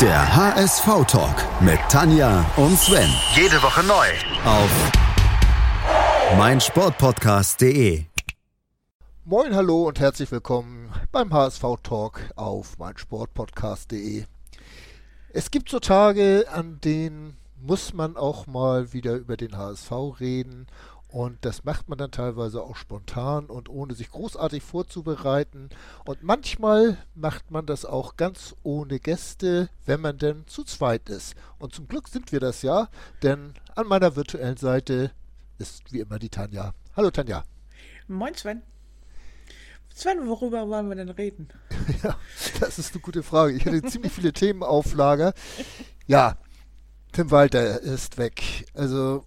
Der HSV-Talk mit Tanja und Sven. Jede Woche neu. Auf meinsportpodcast.de. Moin, hallo und herzlich willkommen beim HSV-Talk auf meinsportpodcast.de. Es gibt so Tage, an denen muss man auch mal wieder über den HSV reden und das macht man dann teilweise auch spontan und ohne sich großartig vorzubereiten. Und manchmal macht man das auch ganz ohne Gäste, wenn man denn zu zweit ist. Und zum Glück sind wir das ja, denn an meiner virtuellen Seite ist wie immer die Tanja. Hallo Tanja. Moin Sven. Sven, worüber wollen wir denn reden? ja, das ist eine gute Frage. Ich hatte ziemlich viele Themen auf Lager. Ja, Tim Walter ist weg. Also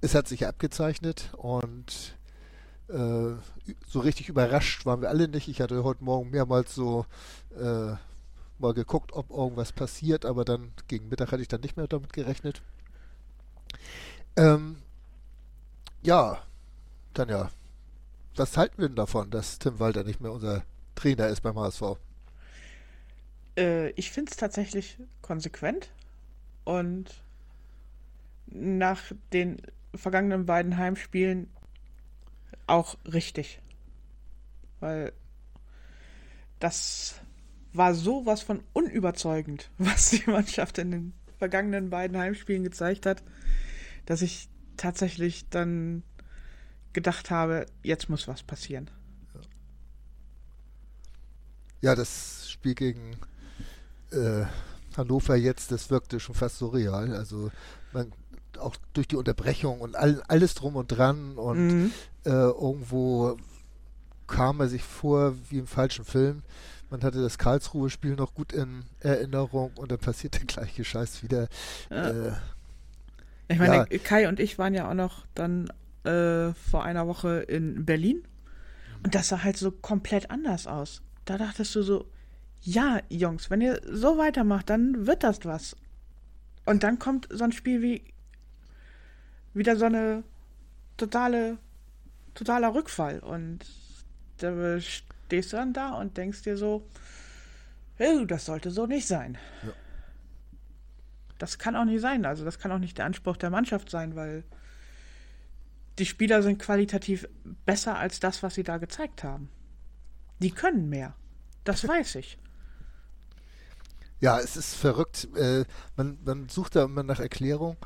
es hat sich abgezeichnet und äh, so richtig überrascht waren wir alle nicht. Ich hatte heute Morgen mehrmals so äh, mal geguckt, ob irgendwas passiert, aber dann gegen Mittag hatte ich dann nicht mehr damit gerechnet. Ähm, ja, dann ja. Was halten wir denn davon, dass Tim Walter nicht mehr unser Trainer ist beim HSV? Äh, ich finde es tatsächlich konsequent und nach den vergangenen beiden Heimspielen auch richtig. Weil das war sowas von unüberzeugend, was die Mannschaft in den vergangenen beiden Heimspielen gezeigt hat, dass ich tatsächlich dann gedacht habe, jetzt muss was passieren. Ja, das Spiel gegen äh, Hannover jetzt, das wirkte schon fast surreal. Also man auch durch die Unterbrechung und all, alles drum und dran und mhm. äh, irgendwo kam er sich vor wie im falschen Film. Man hatte das Karlsruhe-Spiel noch gut in Erinnerung und dann passiert der gleiche Scheiß wieder. Ja. Äh, ich meine, ja. Kai und ich waren ja auch noch dann äh, vor einer Woche in Berlin und das sah halt so komplett anders aus. Da dachtest du so, ja, Jungs, wenn ihr so weitermacht, dann wird das was. Und dann kommt so ein Spiel wie wieder so eine totale, totaler Rückfall. Und da stehst du dann da und denkst dir so, hey, das sollte so nicht sein. Ja. Das kann auch nicht sein. Also das kann auch nicht der Anspruch der Mannschaft sein, weil die Spieler sind qualitativ besser als das, was sie da gezeigt haben. Die können mehr. Das weiß ich. Ja, es ist verrückt. Äh, man, man sucht da immer nach Erklärung.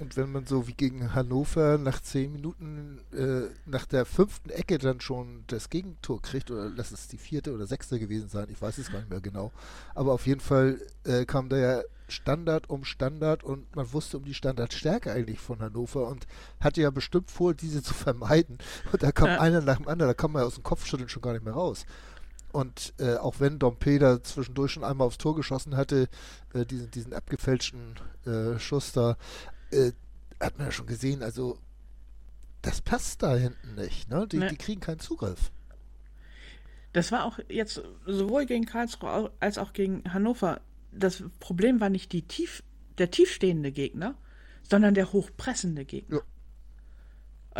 Und wenn man so wie gegen Hannover nach zehn Minuten äh, nach der fünften Ecke dann schon das Gegentor kriegt, oder lass es die vierte oder sechste gewesen sein, ich weiß es gar nicht mehr genau. Aber auf jeden Fall äh, kam da ja Standard um Standard und man wusste um die Standardstärke eigentlich von Hannover und hatte ja bestimmt vor, diese zu vermeiden. Und da kam ja. einer nach dem anderen, da kam man ja aus dem Kopfschütteln schon gar nicht mehr raus. Und äh, auch wenn Dompe zwischendurch schon einmal aufs Tor geschossen hatte, äh, diesen, diesen abgefälschten äh, Schuss da, äh, hat man ja schon gesehen, also das passt da hinten nicht. Ne? Die, nee. die kriegen keinen Zugriff. Das war auch jetzt sowohl gegen Karlsruhe als auch gegen Hannover. Das Problem war nicht die tief, der tiefstehende Gegner, sondern der hochpressende Gegner. Ja.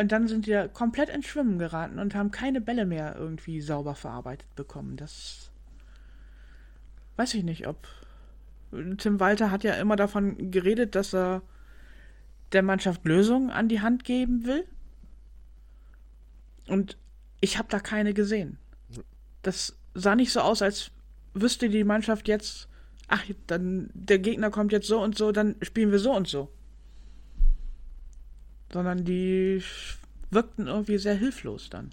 Und dann sind die da komplett ins Schwimmen geraten und haben keine Bälle mehr irgendwie sauber verarbeitet bekommen. Das weiß ich nicht, ob. Tim Walter hat ja immer davon geredet, dass er der Mannschaft Lösungen an die Hand geben will. Und ich habe da keine gesehen. Das sah nicht so aus, als wüsste die Mannschaft jetzt, ach, dann der Gegner kommt jetzt so und so, dann spielen wir so und so. Sondern die wirkten irgendwie sehr hilflos dann.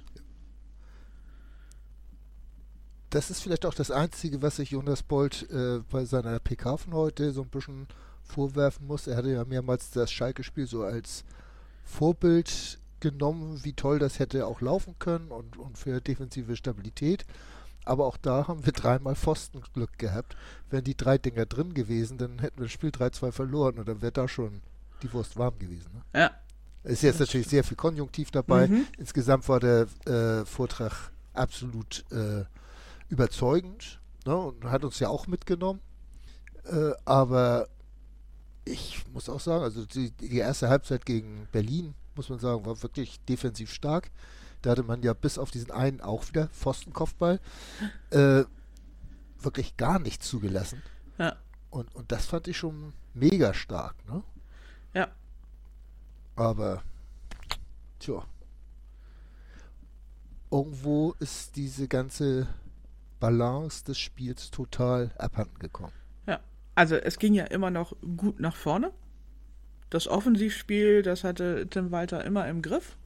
Das ist vielleicht auch das Einzige, was sich Jonas Bolt äh, bei seiner PK von heute so ein bisschen vorwerfen muss. Er hatte ja mehrmals das Schalke-Spiel so als Vorbild genommen, wie toll das hätte auch laufen können und, und für defensive Stabilität. Aber auch da haben wir dreimal Pfostenglück gehabt. Wären die drei Dinger drin gewesen, dann hätten wir das Spiel 3-2 verloren und dann wäre da schon die Wurst warm gewesen. Ne? Ja. Es ist jetzt natürlich sehr viel Konjunktiv dabei. Mhm. Insgesamt war der äh, Vortrag absolut äh, überzeugend ne, und hat uns ja auch mitgenommen. Äh, aber ich muss auch sagen, also die, die, erste Halbzeit gegen Berlin, muss man sagen, war wirklich defensiv stark. Da hatte man ja bis auf diesen einen auch wieder Pfostenkopfball. Äh, wirklich gar nicht zugelassen. Ja. Und, und das fand ich schon mega stark, ne? Ja. Aber, tja. Irgendwo ist diese ganze Balance des Spiels total abhanden gekommen. Also es ging ja immer noch gut nach vorne. Das Offensivspiel, das hatte Tim Walter immer im Griff.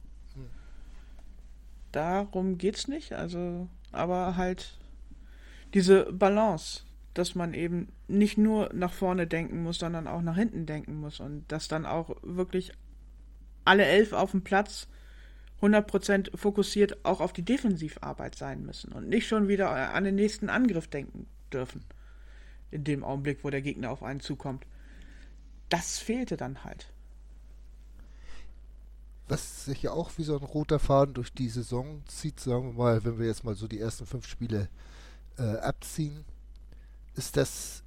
Darum geht's nicht. Also, aber halt diese Balance, dass man eben nicht nur nach vorne denken muss, sondern auch nach hinten denken muss und dass dann auch wirklich alle elf auf dem Platz 100% fokussiert auch auf die Defensivarbeit sein müssen und nicht schon wieder an den nächsten Angriff denken dürfen. In dem Augenblick, wo der Gegner auf einen zukommt. Das fehlte dann halt. Was sich ja auch wie so ein roter Faden durch die Saison zieht, sagen wir mal, wenn wir jetzt mal so die ersten fünf Spiele äh, abziehen, ist, dass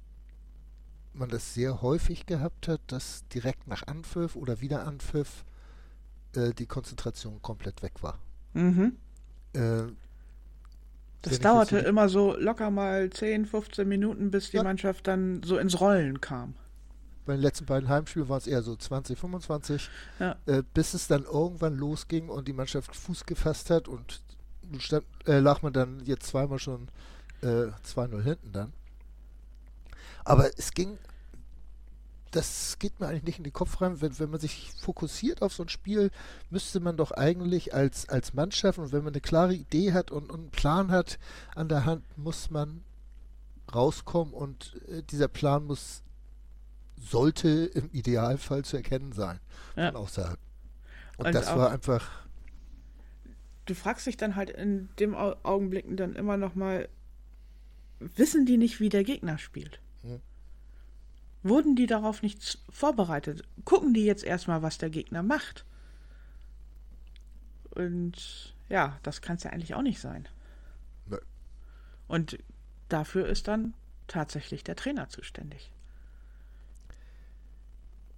man das sehr häufig gehabt hat, dass direkt nach Anpfiff oder wieder Anpfiff äh, die Konzentration komplett weg war. Mhm. Äh, das dauerte immer so locker mal 10, 15 Minuten, bis die ja. Mannschaft dann so ins Rollen kam. Bei den letzten beiden Heimspielen war es eher so 20, 25, ja. äh, bis es dann irgendwann losging und die Mannschaft Fuß gefasst hat und stand, äh, lag man dann jetzt zweimal schon äh, 2-0 hinten dann. Aber es ging, das geht mir eigentlich nicht in den Kopf rein, wenn, wenn man sich fokussiert auf so ein Spiel, müsste man doch eigentlich als, als Mannschaft und wenn man eine klare Idee hat und, und einen Plan hat an der Hand, muss man rauskommen und äh, dieser Plan muss sollte im Idealfall zu erkennen sein ja. von außerhalb. Und, und das war einfach. Du fragst dich dann halt in dem Augenblicken dann immer noch mal, wissen die nicht, wie der Gegner spielt? Wurden die darauf nicht vorbereitet? Gucken die jetzt erstmal, was der Gegner macht? Und ja, das kann es ja eigentlich auch nicht sein. Nee. Und dafür ist dann tatsächlich der Trainer zuständig.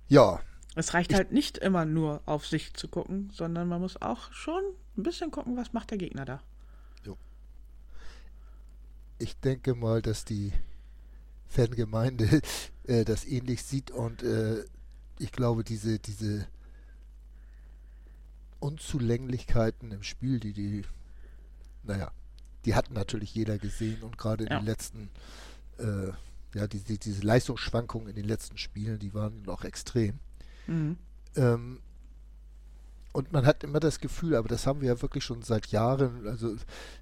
Ja. Es reicht halt nicht immer nur auf sich zu gucken, sondern man muss auch schon ein bisschen gucken, was macht der Gegner da. Jo. Ich denke mal, dass die Fangemeinde äh, das ähnlich sieht und äh, ich glaube, diese, diese Unzulänglichkeiten im Spiel, die die, naja, die hat natürlich jeder gesehen und gerade in ja. den letzten äh, ja, die, die, diese Leistungsschwankungen in den letzten Spielen, die waren noch extrem. Mhm. Ähm, und man hat immer das Gefühl, aber das haben wir ja wirklich schon seit Jahren, also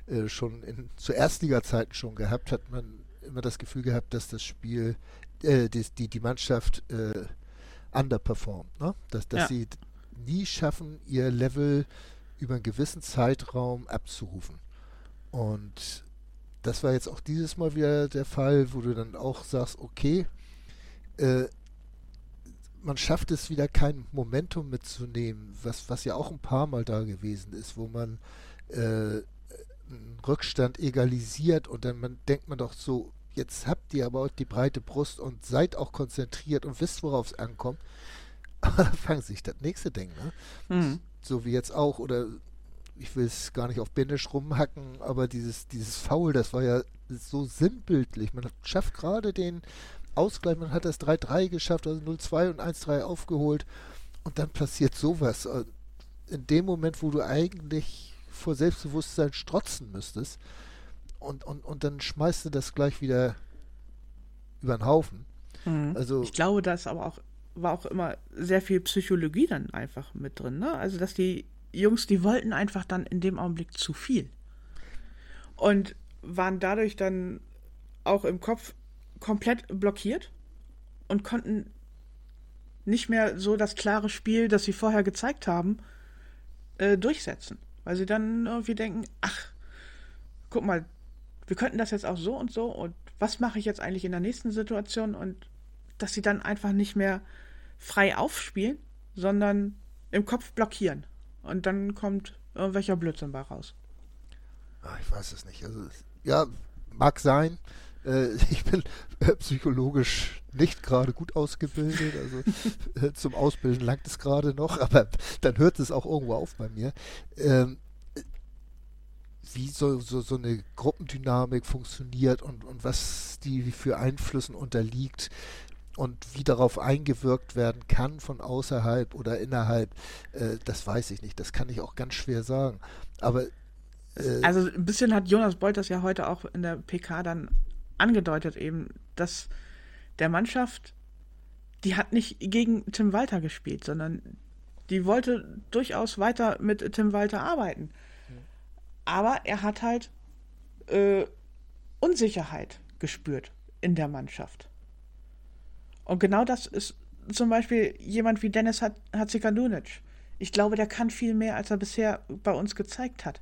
äh, schon in, zu Erstliga-Zeiten schon gehabt, hat man immer das Gefühl gehabt, dass das Spiel, äh, die, die, die Mannschaft äh, underperformt. Ne? Dass, dass ja. sie nie schaffen, ihr Level über einen gewissen Zeitraum abzurufen. Und das war jetzt auch dieses Mal wieder der Fall, wo du dann auch sagst, okay, äh, man schafft es wieder kein Momentum mitzunehmen, was, was ja auch ein paar Mal da gewesen ist, wo man äh, einen Rückstand egalisiert und dann man, denkt man doch so, jetzt habt ihr aber auch die breite Brust und seid auch konzentriert und wisst, worauf es ankommt. Aber dann fangen sich das nächste Ding, ne? Mhm. So wie jetzt auch, oder ich will es gar nicht auf Bindisch rumhacken, aber dieses, dieses Foul, das war ja so sinnbildlich. Man schafft gerade den Ausgleich, man hat das 3-3 geschafft, also 0-2 und 1-3 aufgeholt und dann passiert sowas. In dem Moment, wo du eigentlich vor Selbstbewusstsein strotzen müsstest und, und, und dann schmeißt du das gleich wieder über den Haufen. Mhm. Also, ich glaube, das aber auch war auch immer sehr viel Psychologie dann einfach mit drin. Ne? Also, dass die Jungs, die wollten einfach dann in dem Augenblick zu viel. Und waren dadurch dann auch im Kopf komplett blockiert und konnten nicht mehr so das klare Spiel, das sie vorher gezeigt haben, äh, durchsetzen. Weil sie dann irgendwie denken, ach, guck mal, wir könnten das jetzt auch so und so und was mache ich jetzt eigentlich in der nächsten Situation und dass sie dann einfach nicht mehr frei aufspielen, sondern im Kopf blockieren. Und dann kommt irgendwelcher Blödsinn bei raus. Ach, ich weiß es nicht. Also, ja, mag sein. Äh, ich bin äh, psychologisch nicht gerade gut ausgebildet. Also äh, zum Ausbilden langt es gerade noch, aber dann hört es auch irgendwo auf bei mir. Ähm, wie so, so, so eine Gruppendynamik funktioniert und, und was die für Einflüssen unterliegt und wie darauf eingewirkt werden kann von außerhalb oder innerhalb, äh, das weiß ich nicht. Das kann ich auch ganz schwer sagen. Aber also ein bisschen hat Jonas Bolt das ja heute auch in der PK dann angedeutet, eben, dass der Mannschaft, die hat nicht gegen Tim Walter gespielt, sondern die wollte durchaus weiter mit Tim Walter arbeiten. Aber er hat halt äh, Unsicherheit gespürt in der Mannschaft. Und genau das ist zum Beispiel jemand wie Dennis Hatzikandunic. Ich glaube, der kann viel mehr, als er bisher bei uns gezeigt hat.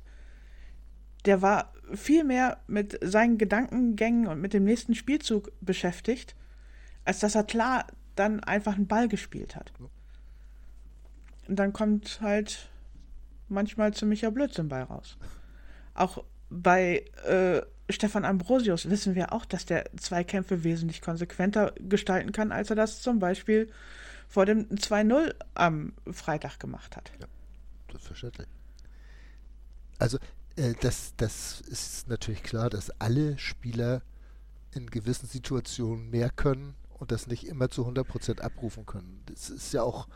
Der war viel mehr mit seinen Gedankengängen und mit dem nächsten Spielzug beschäftigt, als dass er klar dann einfach einen Ball gespielt hat. Und dann kommt halt manchmal ziemlicher Blödsinn bei raus. Auch bei äh, Stefan Ambrosius wissen wir auch, dass der Zweikämpfe wesentlich konsequenter gestalten kann, als er das zum Beispiel vor dem 2-0 am Freitag gemacht hat. Ja, selbstverständlich. Also, äh, das, das ist natürlich klar, dass alle Spieler in gewissen Situationen mehr können und das nicht immer zu 100% abrufen können. Das ist ja auch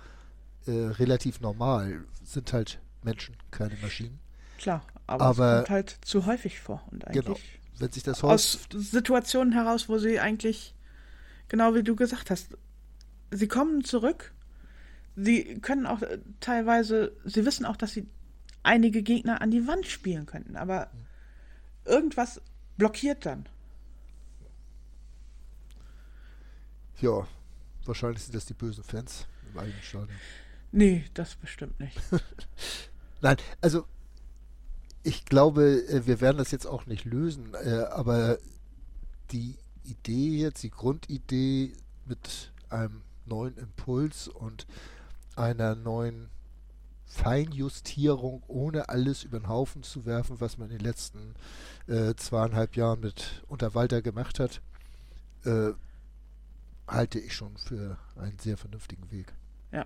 äh, relativ normal. Sind halt Menschen, keine Maschinen. Klar, aber, aber es kommt halt zu häufig vor. Und eigentlich genau, wenn sich das aus Situationen heraus, wo sie eigentlich, genau wie du gesagt hast, sie kommen zurück. Sie können auch äh, teilweise, sie wissen auch, dass sie einige Gegner an die Wand spielen könnten, aber irgendwas blockiert dann. Ja, wahrscheinlich sind das die bösen Fans im eigenen Stadion. Nee, das bestimmt nicht. Nein, also ich glaube, äh, wir werden das jetzt auch nicht lösen, äh, aber die Idee jetzt, die Grundidee mit einem neuen Impuls und einer neuen Feinjustierung, ohne alles über den Haufen zu werfen, was man in den letzten äh, zweieinhalb Jahren mit unter Walter gemacht hat, äh, halte ich schon für einen sehr vernünftigen Weg. Ja.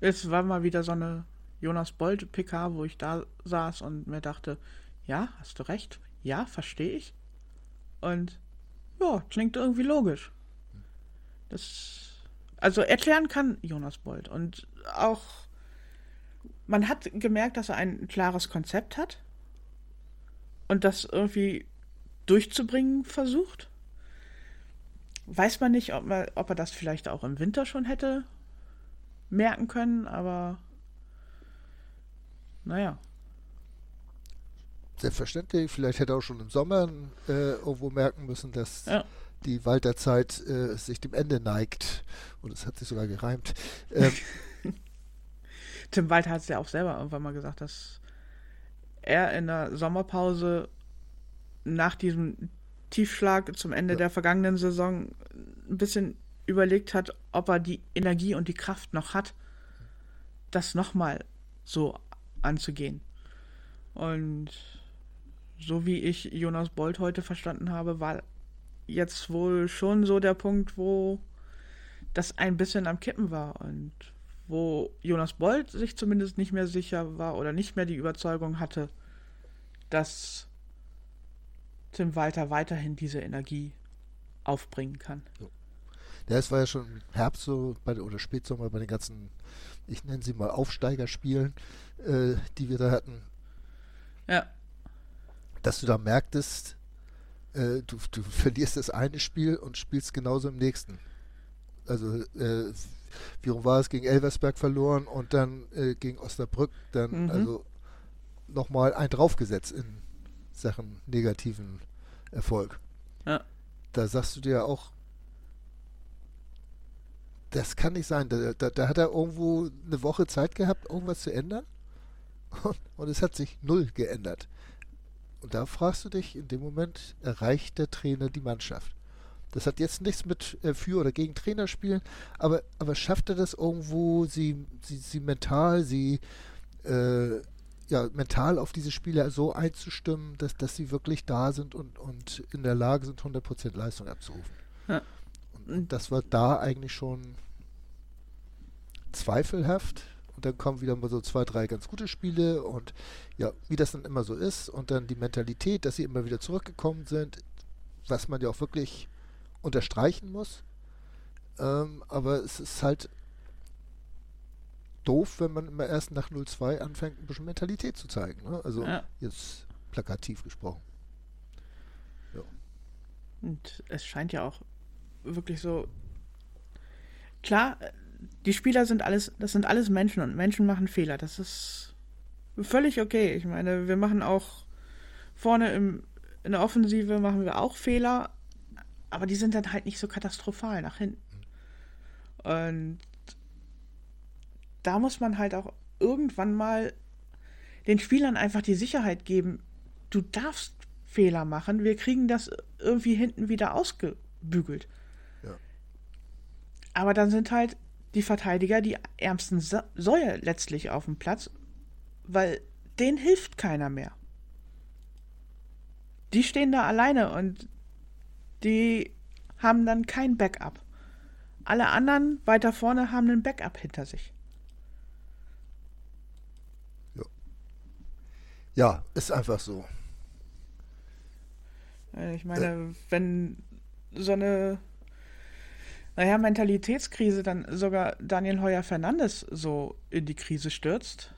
Es war mal wieder so eine Jonas Bolt PK, wo ich da saß und mir dachte, ja, hast du recht, ja, verstehe ich. Und ja, klingt irgendwie logisch. Das also erklären kann Jonas Bolt und auch man hat gemerkt, dass er ein klares Konzept hat und das irgendwie durchzubringen versucht. Weiß man nicht, ob, man, ob er das vielleicht auch im Winter schon hätte merken können, aber naja. Selbstverständlich, vielleicht hätte er auch schon im Sommer äh, irgendwo merken müssen, dass ja. die Walterzeit äh, sich dem Ende neigt. Und es hat sich sogar gereimt. Ähm, Tim Walter hat es ja auch selber irgendwann mal gesagt, dass er in der Sommerpause nach diesem Tiefschlag zum Ende ja. der vergangenen Saison ein bisschen überlegt hat, ob er die Energie und die Kraft noch hat, das nochmal so anzugehen. Und so wie ich Jonas Bolt heute verstanden habe, war jetzt wohl schon so der Punkt, wo das ein bisschen am Kippen war und wo Jonas Bolt sich zumindest nicht mehr sicher war oder nicht mehr die Überzeugung hatte, dass Tim Walter weiterhin diese Energie aufbringen kann. Ja, es war ja schon im Herbst so bei, oder Spätsommer bei den ganzen, ich nenne sie mal Aufsteigerspielen, äh, die wir da hatten. Ja. Dass du da merktest, äh, du, du verlierst das eine Spiel und spielst genauso im nächsten. Also, äh, wie rum war es gegen Elversberg verloren und dann äh, gegen Osnabrück dann mhm. also nochmal ein draufgesetzt in Sachen negativen Erfolg. Ja. Da sagst du dir auch, das kann nicht sein. Da, da, da, hat er irgendwo eine Woche Zeit gehabt, irgendwas zu ändern. Und, und, es hat sich null geändert. Und da fragst du dich in dem Moment, erreicht der Trainer die Mannschaft? Das hat jetzt nichts mit äh, für oder gegen Trainer spielen, aber, aber schafft er das irgendwo, sie, sie, sie mental, sie äh, ja, mental auf diese Spieler so einzustimmen, dass, dass sie wirklich da sind und, und in der Lage sind, 100% Leistung abzurufen. Ja. Und das war da eigentlich schon zweifelhaft und dann kommen wieder mal so zwei, drei ganz gute Spiele und ja, wie das dann immer so ist und dann die Mentalität, dass sie immer wieder zurückgekommen sind, was man ja auch wirklich unterstreichen muss. Ähm, aber es ist halt doof, wenn man immer erst nach 02 anfängt, ein bisschen Mentalität zu zeigen. Ne? Also ja. jetzt plakativ gesprochen. Ja. Und es scheint ja auch wirklich so. Klar, die Spieler sind alles, das sind alles Menschen und Menschen machen Fehler. Das ist völlig okay. Ich meine, wir machen auch vorne im, in der Offensive machen wir auch Fehler, aber die sind dann halt nicht so katastrophal nach hinten. Und da muss man halt auch irgendwann mal den Spielern einfach die Sicherheit geben, du darfst Fehler machen, wir kriegen das irgendwie hinten wieder ausgebügelt. Ja. Aber dann sind halt die Verteidiger die ärmsten Säue letztlich auf dem Platz, weil denen hilft keiner mehr. Die stehen da alleine und die haben dann kein Backup. Alle anderen weiter vorne haben ein Backup hinter sich. Ja, ja ist einfach so. Äh, ich meine, wenn so eine naja, Mentalitätskrise dann sogar Daniel Heuer Fernandes so in die Krise stürzt,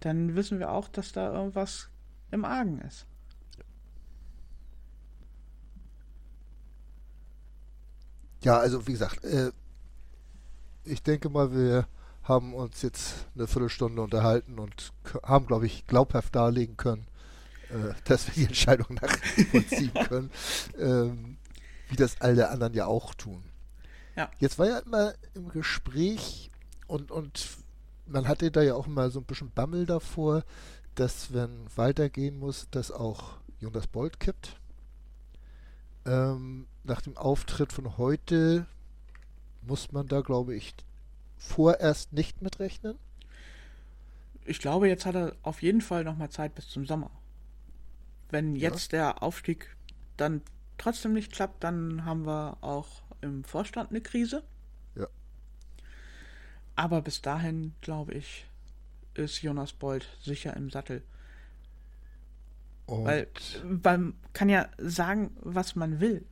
dann wissen wir auch, dass da irgendwas im Argen ist. Ja, also wie gesagt, äh, ich denke mal, wir haben uns jetzt eine Viertelstunde unterhalten und haben, glaube ich, glaubhaft darlegen können, äh, dass wir die Entscheidung nachvollziehen können. Ähm, wie das alle anderen ja auch tun. Ja. Jetzt war ja immer im Gespräch und, und man hatte da ja auch immer so ein bisschen Bammel davor, dass wenn weitergehen muss, dass auch Jonas Bolt kippt. Ähm, nach dem Auftritt von heute muss man da, glaube ich, vorerst nicht mitrechnen. Ich glaube, jetzt hat er auf jeden Fall noch mal Zeit bis zum Sommer. Wenn jetzt ja. der Aufstieg dann trotzdem nicht klappt, dann haben wir auch im Vorstand eine Krise. Ja. Aber bis dahin, glaube ich, ist Jonas Bold sicher im Sattel. Und Weil man kann ja sagen, was man will.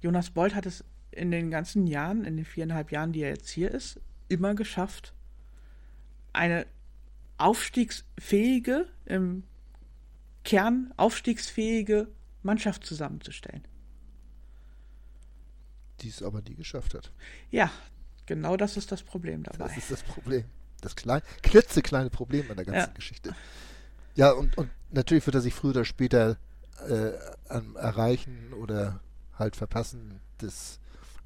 Jonas Bold hat es in den ganzen Jahren, in den viereinhalb Jahren, die er jetzt hier ist, immer geschafft, eine aufstiegsfähige, im Kern aufstiegsfähige Mannschaft zusammenzustellen. Die es aber nie geschafft hat. Ja, genau das ist das Problem dabei. Das ist das Problem. Das klein, klitzekleine Problem an der ganzen ja. Geschichte. Ja, und, und natürlich wird er sich früher oder später äh, Erreichen oder halt Verpassen des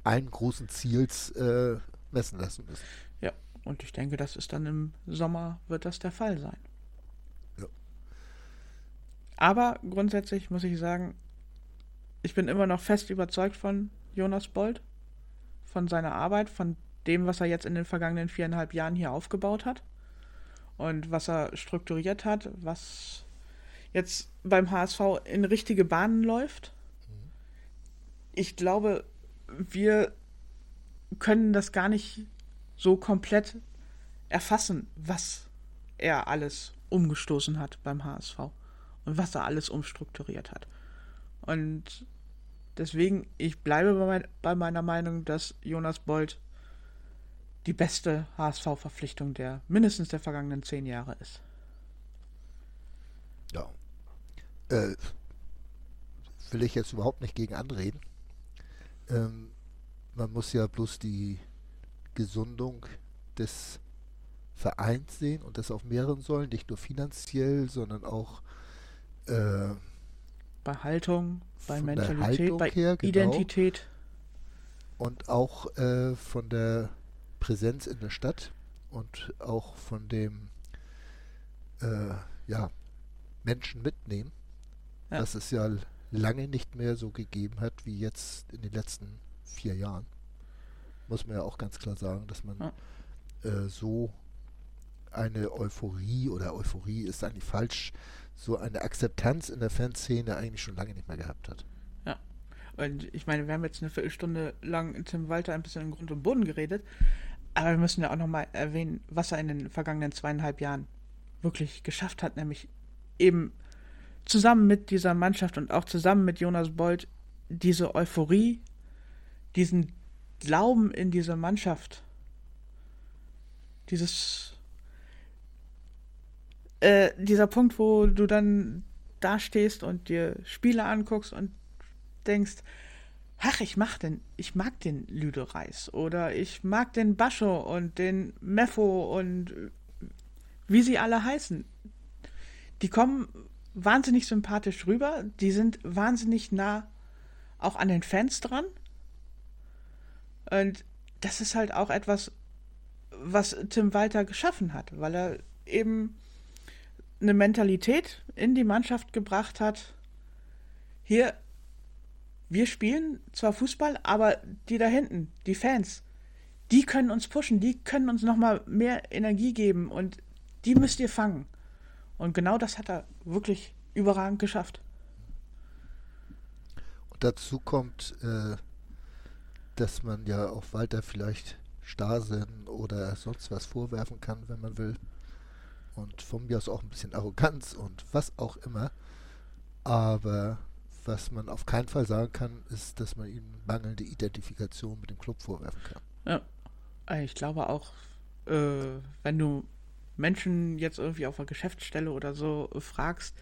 einen großen Ziels äh, messen lassen müssen. Ja, und ich denke, das ist dann im Sommer wird das der Fall sein. Aber grundsätzlich muss ich sagen, ich bin immer noch fest überzeugt von Jonas Bold, von seiner Arbeit, von dem, was er jetzt in den vergangenen viereinhalb Jahren hier aufgebaut hat und was er strukturiert hat, was jetzt beim HSV in richtige Bahnen läuft. Ich glaube, wir können das gar nicht so komplett erfassen, was er alles umgestoßen hat beim HSV und was er alles umstrukturiert hat. Und deswegen, ich bleibe bei, mein, bei meiner Meinung, dass Jonas Bold die beste HSV-Verpflichtung der mindestens der vergangenen zehn Jahre ist. Ja. Äh, will ich jetzt überhaupt nicht gegen anreden. Ähm, man muss ja bloß die Gesundung des Vereins sehen und das auf mehreren Säulen, nicht nur finanziell, sondern auch äh, bei Haltung, bei Mentalität, bei her, genau. Identität. Und auch äh, von der Präsenz in der Stadt und auch von dem äh, ja, Menschen mitnehmen, ja. das es ja lange nicht mehr so gegeben hat wie jetzt in den letzten vier Jahren. Muss man ja auch ganz klar sagen, dass man äh, so eine Euphorie oder Euphorie ist eigentlich falsch, so eine Akzeptanz in der Fanszene eigentlich schon lange nicht mehr gehabt hat. Ja. Und ich meine, wir haben jetzt eine Viertelstunde lang Tim Walter ein bisschen in Grund und Boden geredet, Aber wir müssen ja auch nochmal erwähnen, was er in den vergangenen zweieinhalb Jahren wirklich geschafft hat, nämlich eben zusammen mit dieser Mannschaft und auch zusammen mit Jonas Bold diese Euphorie, diesen Glauben in diese Mannschaft, dieses, äh, dieser Punkt, wo du dann da stehst und dir Spiele anguckst und denkst, ach, ich mag den, ich mag den Lüde Reis oder ich mag den Bascho und den Meffo und wie sie alle heißen. Die kommen wahnsinnig sympathisch rüber, die sind wahnsinnig nah auch an den Fans dran. Und das ist halt auch etwas, was Tim Walter geschaffen hat, weil er eben eine Mentalität in die Mannschaft gebracht hat. Hier, wir spielen zwar Fußball, aber die da hinten, die Fans, die können uns pushen, die können uns nochmal mehr Energie geben und die müsst ihr fangen. Und genau das hat er wirklich überragend geschafft. Und dazu kommt, äh, dass man ja auch Walter vielleicht Starrsinn oder sonst was vorwerfen kann, wenn man will. Und von mir aus auch ein bisschen Arroganz und was auch immer. Aber was man auf keinen Fall sagen kann, ist, dass man ihm mangelnde Identifikation mit dem Club vorwerfen kann. Ja, ich glaube auch, äh, wenn du Menschen jetzt irgendwie auf einer Geschäftsstelle oder so fragst,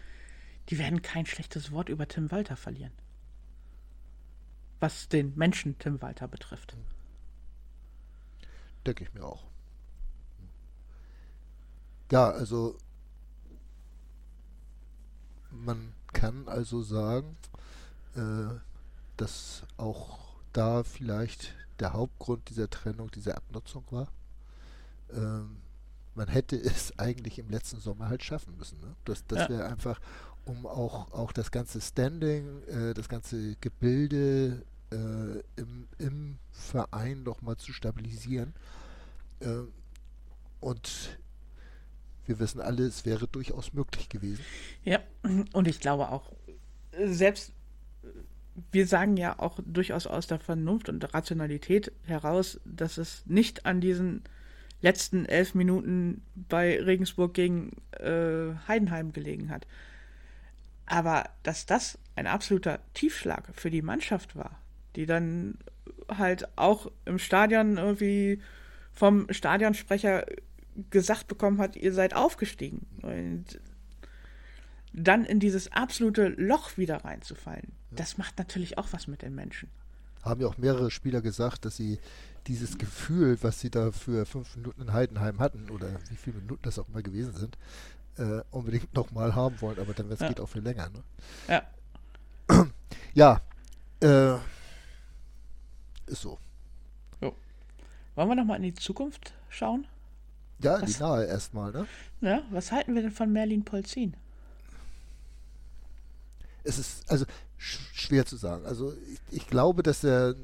die werden kein schlechtes Wort über Tim Walter verlieren. Was den Menschen Tim Walter betrifft. Denke ich mir auch. Ja, also man kann also sagen, äh, dass auch da vielleicht der Hauptgrund dieser Trennung diese Abnutzung war. Ähm, man hätte es eigentlich im letzten Sommer halt schaffen müssen. Ne? Das, das ja. wäre einfach, um auch, auch das ganze Standing, äh, das ganze Gebilde äh, im, im Verein nochmal zu stabilisieren. Äh, und wir wissen alle, es wäre durchaus möglich gewesen. Ja, und ich glaube auch, selbst wir sagen ja auch durchaus aus der Vernunft und Rationalität heraus, dass es nicht an diesen letzten elf Minuten bei Regensburg gegen äh, Heidenheim gelegen hat. Aber dass das ein absoluter Tiefschlag für die Mannschaft war, die dann halt auch im Stadion irgendwie vom Stadionsprecher gesagt bekommen hat, ihr seid aufgestiegen. Und dann in dieses absolute Loch wieder reinzufallen, ja. das macht natürlich auch was mit den Menschen. Haben ja auch mehrere Spieler gesagt, dass sie dieses Gefühl, was sie da für fünf Minuten in Heidenheim hatten, oder wie viele Minuten das auch immer gewesen sind, äh, unbedingt nochmal haben wollen, aber dann ja. geht auch viel länger. Ne? Ja. ja, äh, ist so. Jo. Wollen wir nochmal in die Zukunft schauen? Ja, was, die nahe erstmal, ne? Ja, was halten wir denn von Merlin Polzin? Es ist also sch schwer zu sagen. Also ich, ich glaube, dass er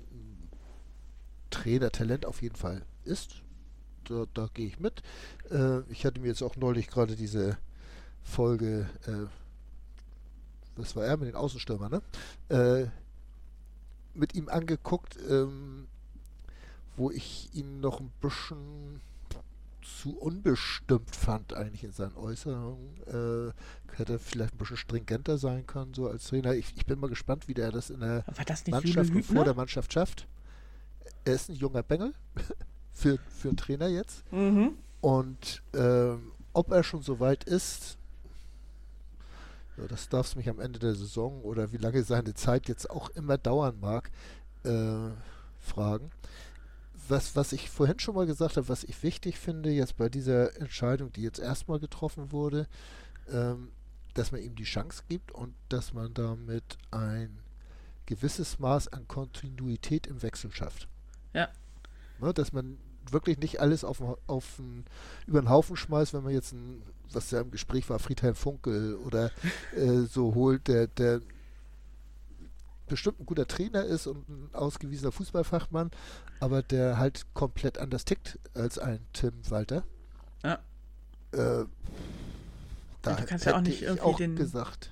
Trainer-Talent auf jeden Fall ist. Da, da gehe ich mit. Äh, ich hatte mir jetzt auch neulich gerade diese Folge, äh, was war er mit den Außenstürmern, ne? Äh, mit ihm angeguckt, ähm, wo ich ihn noch ein bisschen zu unbestimmt fand eigentlich in seinen Äußerungen. Äh, hätte vielleicht ein bisschen stringenter sein können, so als Trainer. Ich, ich bin mal gespannt, wie der das in der Mannschaft und vor der Mannschaft schafft er ist ein junger Bengel für, für einen Trainer jetzt. Mhm. Und ähm, ob er schon so weit ist, ja, das darfst du mich am Ende der Saison oder wie lange seine Zeit jetzt auch immer dauern mag, äh, fragen. Was, was ich vorhin schon mal gesagt habe, was ich wichtig finde jetzt bei dieser Entscheidung, die jetzt erstmal getroffen wurde, ähm, dass man ihm die Chance gibt und dass man damit ein gewisses Maß an Kontinuität im Wechsel schafft. Ja. Ne, dass man wirklich nicht alles auf, auf über den Haufen schmeißt, wenn man jetzt ein, was ja im Gespräch war, Friedhelm Funkel oder äh, so holt, der, der bestimmt ein guter Trainer ist und ein ausgewiesener Fußballfachmann, aber der halt komplett anders tickt als ein Tim Walter. Ja. Äh, da du kannst ja auch nicht irgendwie auch den gesagt.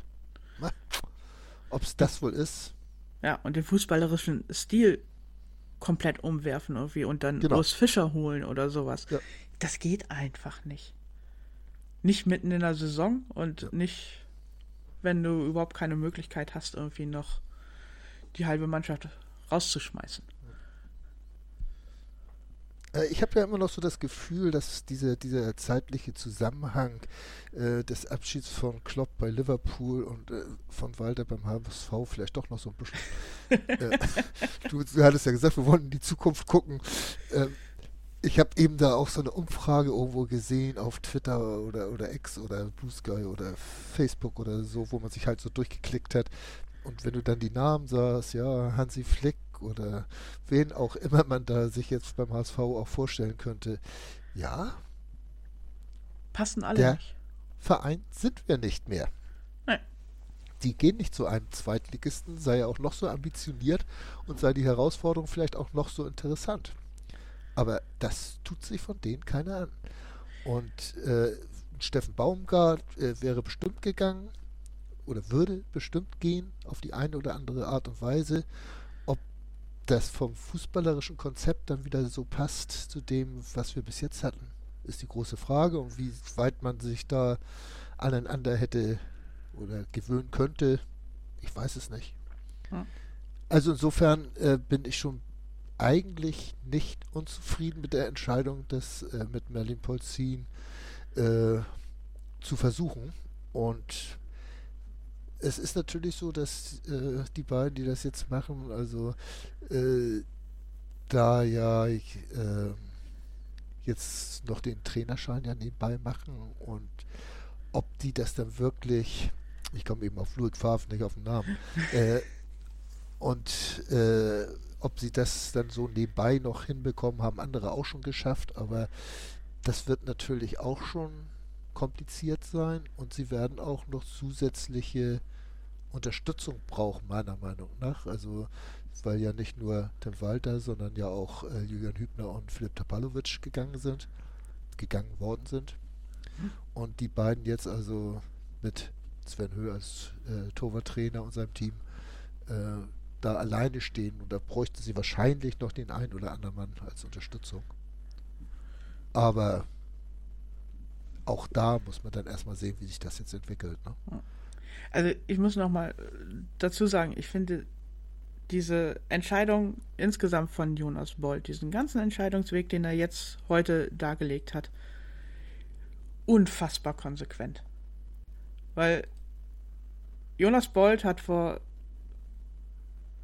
Ob es das wohl ist. Ja, und den fußballerischen Stil komplett umwerfen irgendwie und dann genau. Urs Fischer holen oder sowas. Ja. Das geht einfach nicht. Nicht mitten in der Saison und ja. nicht, wenn du überhaupt keine Möglichkeit hast, irgendwie noch die halbe Mannschaft rauszuschmeißen. Äh, ich habe ja immer noch so das Gefühl, dass diese, dieser zeitliche Zusammenhang äh, des Abschieds von Klopp bei Liverpool und äh, von Walter beim HSV vielleicht doch noch so ein bisschen. äh, du, du, hattest ja gesagt, wir wollen in die Zukunft gucken. Ähm, ich habe eben da auch so eine Umfrage irgendwo gesehen auf Twitter oder, oder X oder Blue Sky oder Facebook oder so, wo man sich halt so durchgeklickt hat. Und wenn du dann die Namen sahst, ja, Hansi Flick oder wen auch immer man da sich jetzt beim HSV auch vorstellen könnte, ja. Passen alle der nicht. Verein sind wir nicht mehr. Nein. Die gehen nicht zu einem Zweitligisten, sei er auch noch so ambitioniert und sei die Herausforderung vielleicht auch noch so interessant. Aber das tut sich von denen keiner an. Und äh, Steffen Baumgart äh, wäre bestimmt gegangen oder würde bestimmt gehen auf die eine oder andere Art und Weise das vom fußballerischen Konzept dann wieder so passt zu dem, was wir bis jetzt hatten, ist die große Frage und wie weit man sich da aneinander hätte oder gewöhnen könnte. Ich weiß es nicht. Hm. Also insofern äh, bin ich schon eigentlich nicht unzufrieden mit der Entscheidung, das äh, mit Merlin Polzin äh, zu versuchen. Und es ist natürlich so, dass äh, die beiden, die das jetzt machen, also äh, da ja ich, äh, jetzt noch den Trainerschein ja nebenbei machen und ob die das dann wirklich, ich komme eben auf Ludwig Favre, nicht auf den Namen, äh, und äh, ob sie das dann so nebenbei noch hinbekommen, haben andere auch schon geschafft, aber das wird natürlich auch schon kompliziert sein und sie werden auch noch zusätzliche Unterstützung brauchen, meiner Meinung nach. Also, weil ja nicht nur Tim Walter, sondern ja auch äh, Julian Hübner und Philipp Tapalovic gegangen sind, gegangen worden sind. Und die beiden jetzt also mit Sven Höh als äh, Torwarttrainer und seinem Team äh, da alleine stehen und da bräuchten sie wahrscheinlich noch den einen oder anderen Mann als Unterstützung. Aber auch da muss man dann erstmal sehen, wie sich das jetzt entwickelt. Ne? Also ich muss noch mal dazu sagen, ich finde diese Entscheidung insgesamt von Jonas Bolt, diesen ganzen Entscheidungsweg, den er jetzt heute dargelegt hat, unfassbar konsequent. Weil Jonas Bolt hat vor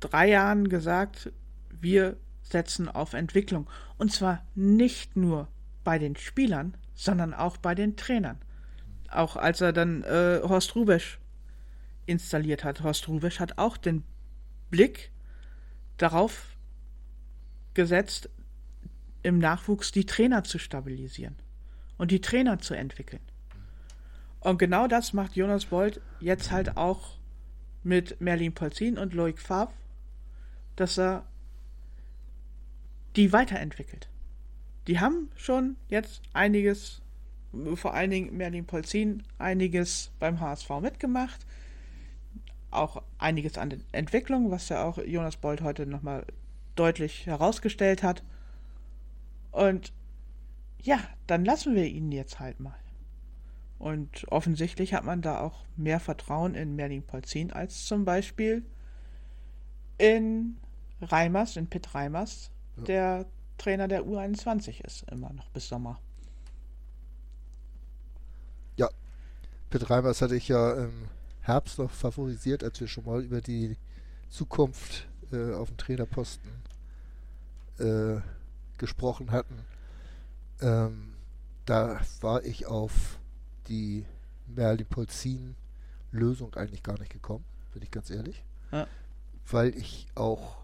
drei Jahren gesagt, wir setzen auf Entwicklung. Und zwar nicht nur bei den Spielern, sondern auch bei den Trainern. Auch als er dann äh, Horst Rubesch installiert hat. Horst Rubesch hat auch den Blick darauf gesetzt, im Nachwuchs die Trainer zu stabilisieren und die Trainer zu entwickeln. Und genau das macht Jonas Bold jetzt halt auch mit Merlin Polzin und Loic Favre, dass er die weiterentwickelt. Die haben schon jetzt einiges, vor allen Dingen Merlin Polzin, einiges beim HSV mitgemacht. Auch einiges an Entwicklung, was ja auch Jonas Bold heute nochmal deutlich herausgestellt hat. Und ja, dann lassen wir ihn jetzt halt mal. Und offensichtlich hat man da auch mehr Vertrauen in Merlin Polzin als zum Beispiel in Reimers, in Pitt Reimers, ja. der Trainer der U21 ist, immer noch bis Sommer. Ja, Pitt Reimers hatte ich ja im Herbst noch favorisiert, als wir schon mal über die Zukunft äh, auf dem Trainerposten äh, gesprochen hatten. Ähm, da war ich auf die Merlin-Polzin-Lösung eigentlich gar nicht gekommen, bin ich ganz ehrlich. Ja. Weil ich auch,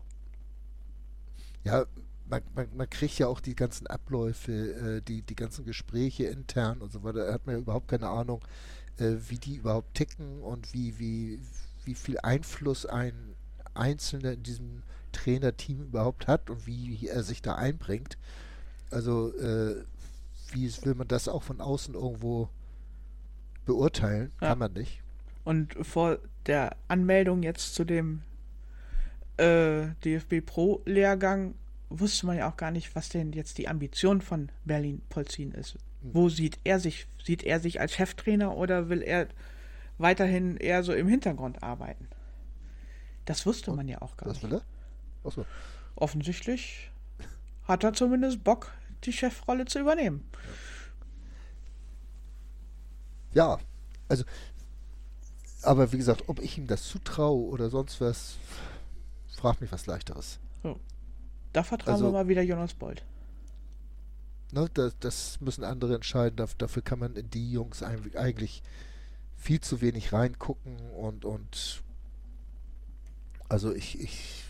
ja, man, man, man kriegt ja auch die ganzen Abläufe, äh, die, die ganzen Gespräche intern und so weiter. Da hat man ja überhaupt keine Ahnung, äh, wie die überhaupt ticken und wie, wie, wie viel Einfluss ein Einzelner in diesem Trainerteam überhaupt hat und wie er sich da einbringt. Also, äh, wie will man das auch von außen irgendwo beurteilen? Ja. Kann man nicht. Und vor der Anmeldung jetzt zu dem äh, DFB Pro Lehrgang wusste man ja auch gar nicht, was denn jetzt die Ambition von Berlin Polzin ist. Wo sieht er sich? Sieht er sich als Cheftrainer oder will er weiterhin eher so im Hintergrund arbeiten? Das wusste man ja auch gar was nicht. Will er? Achso. Offensichtlich hat er zumindest Bock, die Chefrolle zu übernehmen. Ja, also, aber wie gesagt, ob ich ihm das zutraue oder sonst was, frag mich was leichteres. Da vertrauen also, wir mal wieder Jonas Bold. Ne, das, das, müssen andere entscheiden. Dafür kann man in die Jungs eigentlich viel zu wenig reingucken und, und also ich, ich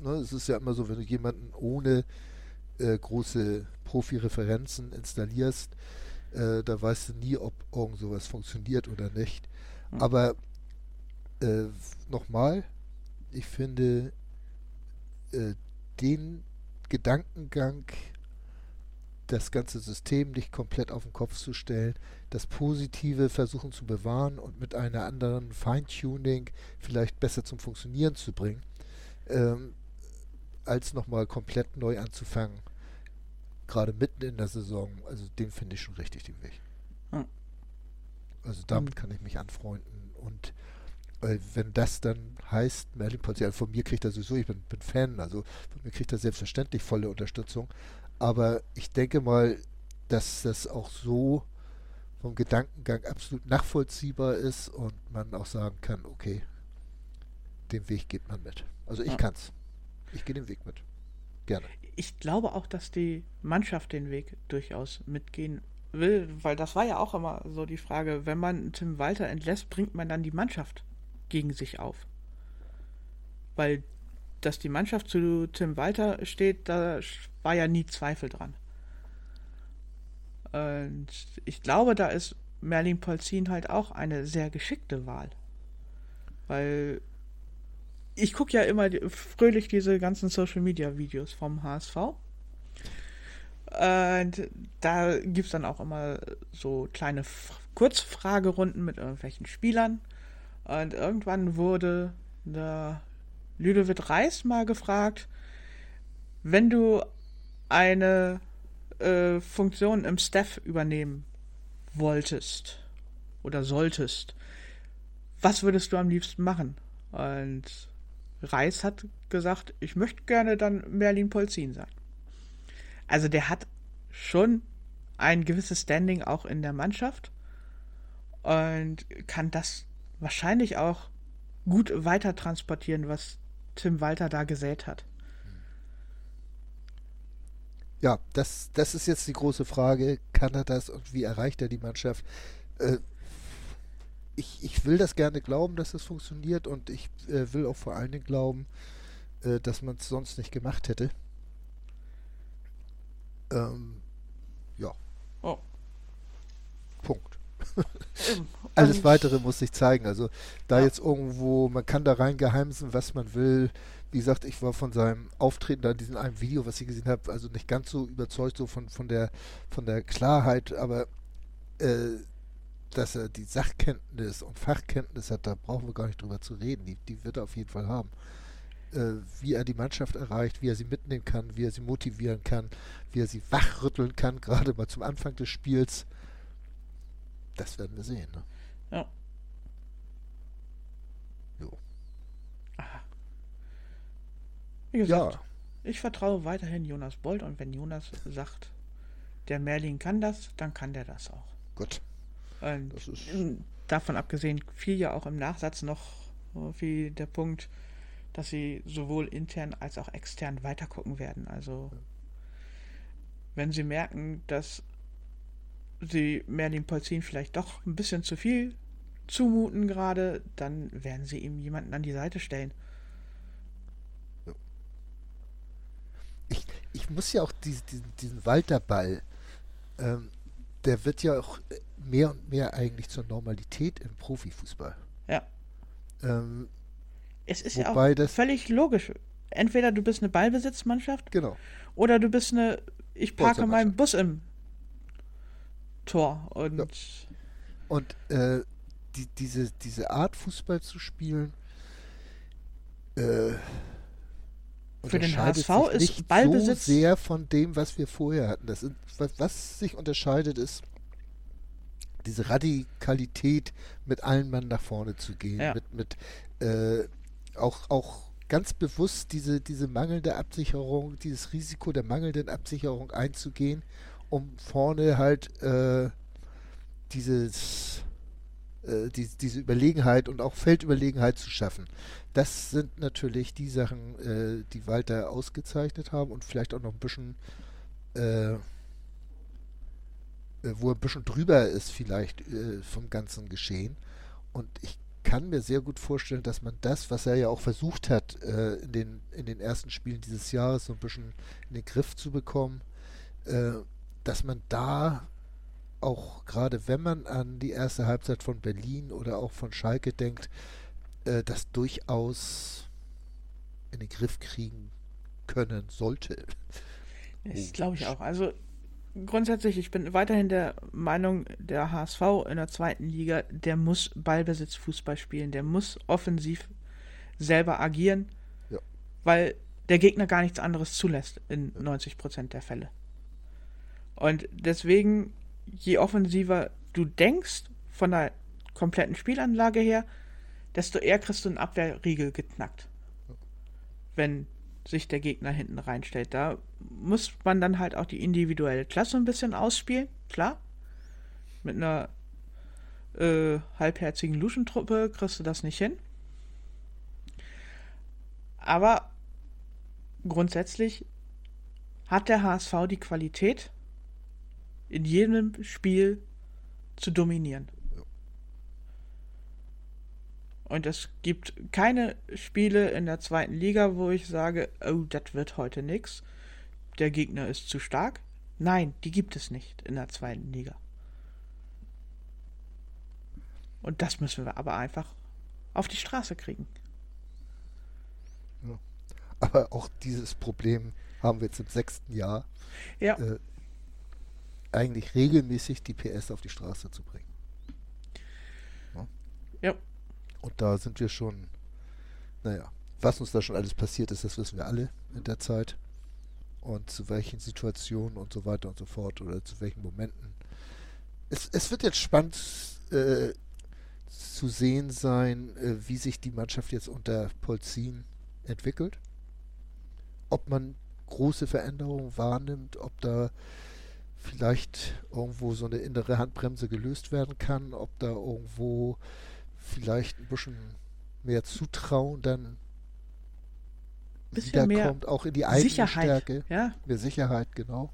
ne, es ist ja immer so, wenn du jemanden ohne äh, große Profi-Referenzen installierst, äh, da weißt du nie, ob irgend sowas funktioniert oder nicht. Mhm. Aber äh, nochmal, ich finde äh, den Gedankengang, das ganze System nicht komplett auf den Kopf zu stellen, das Positive versuchen zu bewahren und mit einer anderen Feintuning vielleicht besser zum Funktionieren zu bringen, ähm, als nochmal komplett neu anzufangen. Gerade mitten in der Saison. Also den finde ich schon richtig, den Weg. Hm. Also damit hm. kann ich mich anfreunden. Und äh, wenn das dann heißt, Merlin Potenzial, von mir kriegt er sowieso, ich bin, bin Fan, also von mir kriegt er selbstverständlich volle Unterstützung. Aber ich denke mal, dass das auch so vom Gedankengang absolut nachvollziehbar ist und man auch sagen kann, okay, den Weg geht man mit. Also ich ja. kann's. Ich gehe den Weg mit. Gerne. Ich glaube auch, dass die Mannschaft den Weg durchaus mitgehen will, weil das war ja auch immer so die Frage, wenn man Tim Walter entlässt, bringt man dann die Mannschaft gegen sich auf. Weil dass die Mannschaft zu Tim Walter steht, da war ja nie Zweifel dran. Und ich glaube, da ist Merlin Polzin halt auch eine sehr geschickte Wahl. Weil ich gucke ja immer fröhlich diese ganzen Social Media Videos vom HSV. Und da gibt es dann auch immer so kleine Kurzfragerunden mit irgendwelchen Spielern. Und irgendwann wurde der Ludovic Reis mal gefragt, wenn du eine äh, Funktion im Staff übernehmen wolltest oder solltest, was würdest du am liebsten machen? Und Reis hat gesagt, ich möchte gerne dann Merlin Polzin sein. Also der hat schon ein gewisses Standing auch in der Mannschaft und kann das wahrscheinlich auch gut weiter transportieren, was Tim Walter da gesät hat. Ja, das, das ist jetzt die große Frage. Kann er das und wie erreicht er die Mannschaft? Äh, ich, ich will das gerne glauben, dass es funktioniert und ich äh, will auch vor allen Dingen glauben, äh, dass man es sonst nicht gemacht hätte. Ähm, ja. Alles weitere muss sich zeigen. Also da ja. jetzt irgendwo, man kann da rein geheimsen, was man will. Wie gesagt, ich war von seinem Auftreten da in diesem einem Video, was ich gesehen habe, also nicht ganz so überzeugt so von, von der von der Klarheit, aber äh, dass er die Sachkenntnis und Fachkenntnis hat, da brauchen wir gar nicht drüber zu reden. Die, die wird er auf jeden Fall haben. Äh, wie er die Mannschaft erreicht, wie er sie mitnehmen kann, wie er sie motivieren kann, wie er sie wachrütteln kann, gerade mal zum Anfang des Spiels. Das werden wir sehen. Ne? Ja. Jo. Aha. Wie gesagt, ja. ich vertraue weiterhin Jonas Bold und wenn Jonas sagt, der Merlin kann das, dann kann der das auch. Gut. Und davon abgesehen fiel ja auch im Nachsatz noch wie der Punkt, dass sie sowohl intern als auch extern weitergucken werden. Also wenn sie merken, dass sie Merlin Polzin vielleicht doch ein bisschen zu viel zumuten gerade, dann werden sie ihm jemanden an die Seite stellen. Ich, ich muss ja auch diesen, diesen, diesen Walterball, ähm, der wird ja auch mehr und mehr eigentlich zur Normalität im Profifußball. Ja. Ähm, es ist ja auch völlig logisch. Entweder du bist eine Ballbesitzmannschaft. Genau. Oder du bist eine, ich parke meinen Bus im Tor. Und, ja. und äh, die, diese, diese Art Fußball zu spielen, äh, Für den HSV ist Ballbesitz so sehr von dem, was wir vorher hatten. Das ist, was, was sich unterscheidet, ist diese Radikalität, mit allen Mann nach vorne zu gehen, Ja. mit, mit äh, auch, auch ganz bewusst diese, diese mangelnde Absicherung, dieses Risiko der mangelnden Absicherung einzugehen, um vorne halt äh, dieses, äh, die, diese Überlegenheit und auch Feldüberlegenheit zu schaffen. Das sind natürlich die Sachen, äh, die Walter ausgezeichnet haben und vielleicht auch noch ein bisschen, äh, äh, wo er ein bisschen drüber ist vielleicht äh, vom ganzen Geschehen. Und ich kann mir sehr gut vorstellen, dass man das, was er ja auch versucht hat, äh, in, den, in den ersten Spielen dieses Jahres so ein bisschen in den Griff zu bekommen, äh, dass man da auch gerade wenn man an die erste Halbzeit von Berlin oder auch von Schalke denkt, äh, das durchaus in den Griff kriegen können sollte. Das glaube ich auch. Also grundsätzlich, ich bin weiterhin der Meinung, der HSV in der zweiten Liga, der muss Ballbesitz Fußball spielen, der muss offensiv selber agieren, Ja. weil der Gegner gar nichts anderes zulässt in 90 Prozent der Fälle. Und deswegen, je offensiver du denkst von der kompletten Spielanlage her, desto eher kriegst du einen Abwehrriegel geknackt. Wenn sich der Gegner hinten reinstellt. Da muss man dann halt auch die individuelle Klasse ein bisschen ausspielen, klar. Mit einer äh, halbherzigen Luschentruppe kriegst du das nicht hin. Aber grundsätzlich hat der HSV die Qualität, in jedem Spiel zu dominieren. Und es gibt keine Spiele in der zweiten Liga, wo ich sage, oh, das wird heute nix. Der Gegner ist zu stark. Nein, die gibt es nicht in der zweiten Liga. Und das müssen wir aber einfach auf die Straße kriegen. Aber auch dieses Problem haben wir jetzt im sechsten Jahr, Ja, äh, eigentlich regelmäßig die PS auf die Straße zu bringen. ja, Und da sind wir schon, naja, was uns da schon alles passiert ist, das wissen wir alle in der Zeit. Und zu welchen Situationen und so weiter und so fort oder zu welchen Momenten. Es, es wird jetzt spannend äh, zu sehen sein, äh, wie sich die Mannschaft jetzt unter Polzin entwickelt. Ob man große Veränderungen wahrnimmt, ob da vielleicht irgendwo so eine innere Handbremse gelöst werden kann, ob da irgendwo vielleicht ein bisschen mehr Zutrauen dann Bisschen mehr wiederkommt, auch in die eigene Sicherheit. Stärke. Ja, Mehr Sicherheit, genau.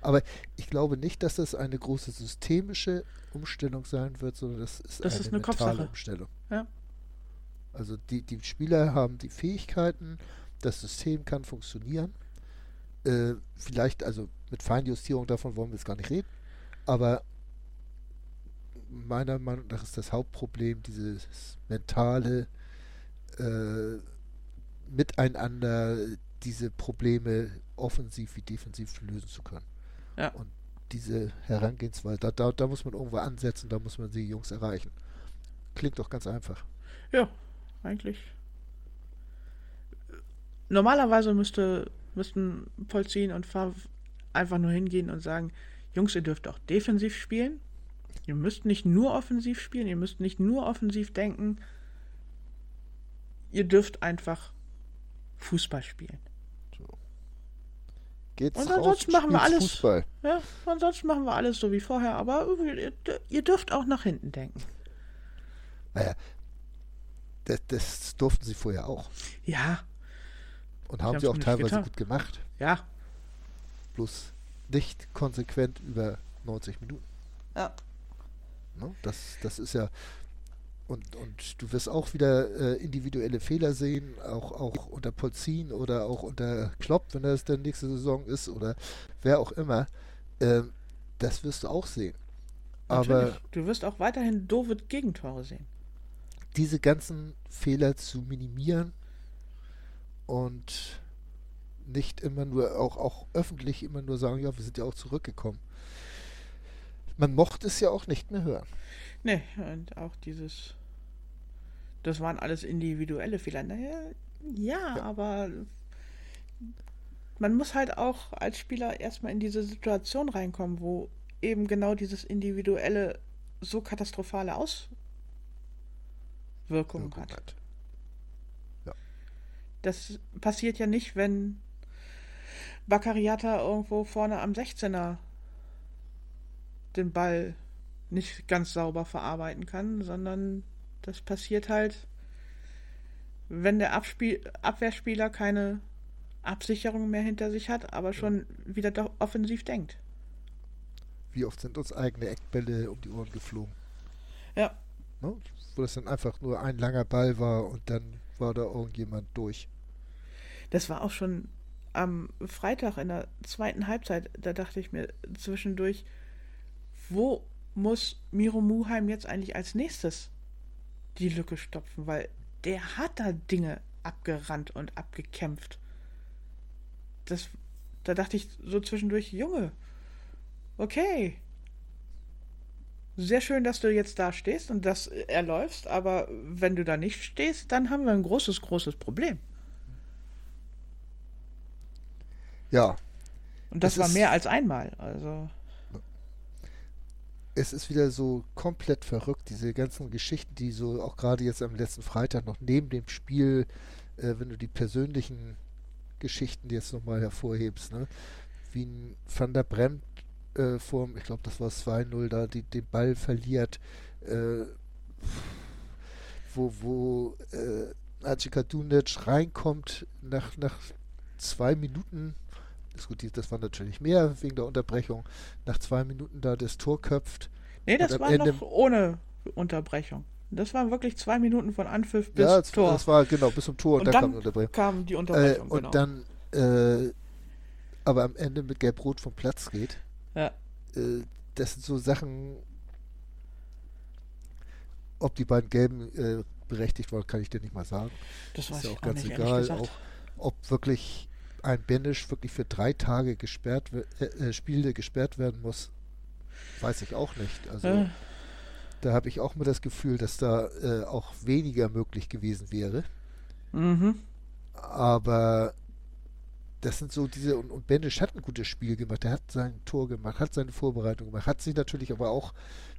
Aber ich glaube nicht, dass das eine große systemische Umstellung sein wird, sondern das ist Das eine, ist eine mentale Kopfsache. Umstellung. Ja. Also die, die Spieler haben die Fähigkeiten, das System kann funktionieren. Äh, vielleicht, also mit Feinjustierung davon wollen wir jetzt gar nicht reden, aber meiner Meinung nach ist das Hauptproblem dieses mentale äh, Miteinander, diese Probleme offensiv wie defensiv lösen zu können. Ja. Und diese Herangehensweise, da, da, da muss man irgendwo ansetzen, da muss man die Jungs erreichen. Klingt doch ganz einfach. ja, eigentlich. Normalerweise müsste, müssten Polzin und einfach nur hingehen und sagen, Jungs, ihr dürft auch defensiv spielen. Ihr müsst nicht nur offensiv spielen, ihr müsst nicht nur offensiv denken. Ihr dürft einfach Fußball spielen. Geht's Und raus, ansonsten machen wir alles. Fußball. Ja, ansonsten machen wir alles so wie vorher, aber ihr, ihr dürft auch nach hinten denken. Naja, das, das durften sie vorher auch. Ja, Und haben sie auch teilweise getan. gut gemacht. ja, Bloß nicht konsequent über 90 Minuten. ja. Ne? Das, das ist ja. Und, und du wirst auch wieder äh, individuelle Fehler sehen, auch, auch unter Polzin oder auch unter Klopp, wenn das dann nächste Saison ist oder wer auch immer. Ähm, das wirst du auch sehen. Aber Natürlich. du wirst auch weiterhin doofe Gegentore sehen. diese ganzen Fehler zu minimieren und nicht immer nur, auch, auch öffentlich immer nur sagen, ja, wir sind ja auch zurückgekommen. Man mochte es ja auch nicht mehr hören. Nee, und auch dieses das waren alles individuelle Fehler. Naja, ja, ja, aber man muss halt auch als Spieler erstmal in diese Situation reinkommen, wo eben genau dieses individuelle so katastrophale Auswirkungen hat. hat. Das passiert ja nicht, wenn Baccariata irgendwo vorne am 16er den Ball nicht ganz sauber verarbeiten kann, sondern das passiert halt, wenn der Abspiel Abwehrspieler keine Absicherung mehr hinter sich hat, aber schon wieder doch offensiv denkt. Wie oft sind uns eigene Eckbälle um die Ohren geflogen? Ja. Ne? Wo das dann einfach nur ein langer Ball war und dann war da irgendjemand durch. Das war auch schon am Freitag in der zweiten Halbzeit, da dachte ich mir zwischendurch, wo muss Miro Muheim jetzt eigentlich als nächstes die Lücke stopfen? Weil der hat da Dinge abgerannt und abgekämpft. Das, da dachte ich so zwischendurch, Junge, okay. Sehr schön, dass du jetzt da stehst und das erläufst, aber wenn du da nicht stehst, dann haben wir ein großes, großes Problem. Ja. Und das war mehr als einmal. Also. Es ist wieder so komplett verrückt, diese ganzen Geschichten, die so auch gerade jetzt am letzten Freitag noch neben dem Spiel, äh, wenn du die persönlichen Geschichten jetzt nochmal hervorhebst, ne? wie ein Van der Bremt äh, vor, ich glaube, das war 2-0, da die, den Ball verliert, äh, wo, wo äh, Acika Dunic reinkommt nach, nach zwei Minuten diskutiert. Das war natürlich mehr wegen der Unterbrechung. Nach zwei Minuten da das Tor köpft. Nee, das war Ende noch ohne Unterbrechung. Das waren wirklich zwei Minuten von Anpfiff bis ja, das, Tor. das war genau bis zum Tor und, und dann, kam, die kam die Unterbrechung. Äh, und genau. dann äh, aber am Ende mit Gelb-Rot vom Platz geht. Ja. Äh, das sind so Sachen, ob die beiden Gelben äh, berechtigt waren, kann ich dir nicht mal sagen. Das, das ist ja auch, auch ganz nicht, egal. Auch, ob wirklich ein Benisch wirklich für drei Tage gesperrt äh, äh, Spiele gesperrt werden muss, weiß ich auch nicht. Also äh. da habe ich auch mal das Gefühl, dass da äh, auch weniger möglich gewesen wäre. Mhm. Aber das sind so diese, und, und Benisch hat ein gutes Spiel gemacht, er hat sein Tor gemacht, hat seine Vorbereitung gemacht, hat sich natürlich aber auch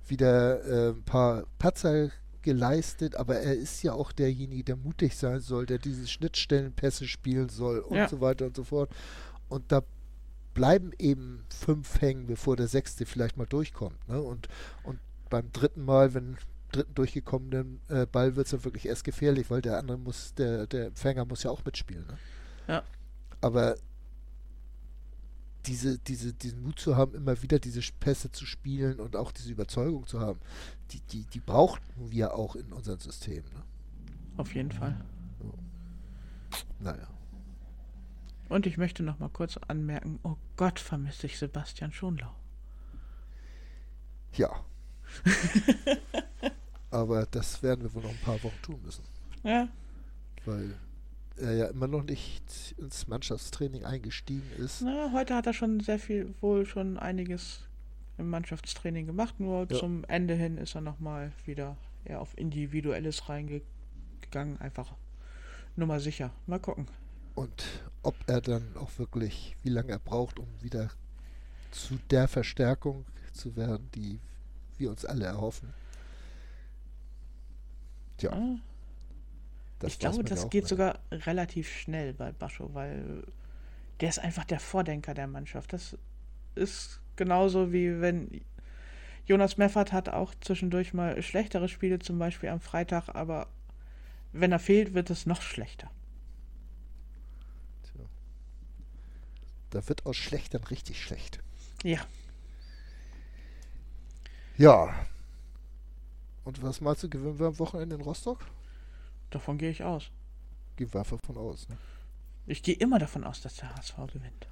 wieder äh, ein paar Patzer geleistet, aber er ist ja auch derjenige, der mutig sein soll, der diese Schnittstellenpässe spielen soll und ja. so weiter und so fort. Und da bleiben eben fünf hängen, bevor der sechste vielleicht mal durchkommt. Ne? Und, und beim dritten Mal, wenn dritten durchgekommenen äh, Ball wird es dann wirklich erst gefährlich, weil der andere muss, der, der Empfänger muss ja auch mitspielen. Ne? Ja. Aber diese, diese, diesen Mut zu haben, immer wieder diese Pässe zu spielen und auch diese Überzeugung zu haben, die, die, die brauchten wir auch in unserem System. Ne? Auf jeden Fall. So. Naja. Und ich möchte noch mal kurz anmerken, oh Gott, vermisse ich Sebastian Schonlau. Ja. Aber das werden wir wohl noch ein paar Wochen tun müssen. Ja. Weil er ja immer noch nicht ins Mannschaftstraining eingestiegen ist. Na, heute hat er schon sehr viel, wohl schon einiges im Mannschaftstraining gemacht, nur ja. zum Ende hin ist er nochmal wieder eher auf Individuelles reingegangen, einfach nur mal sicher. Mal gucken. Und ob er dann auch wirklich, wie lange er braucht, um wieder zu der Verstärkung zu werden, die wir uns alle erhoffen. Tja. Ah. Das ich glaube, das geht mehr. sogar relativ schnell bei Bascho, weil der ist einfach der Vordenker der Mannschaft. Das ist genauso wie wenn Jonas Meffert hat auch zwischendurch mal schlechtere Spiele, zum Beispiel am Freitag, aber wenn er fehlt, wird es noch schlechter. Tja. Da wird aus schlecht dann richtig schlecht. Ja. Ja. Und was meinst du, gewinnen wir am Wochenende in Rostock? Davon gehe ich aus. Geh Waffe von aus. Ne? Ich gehe immer davon aus, dass der HSV gewinnt.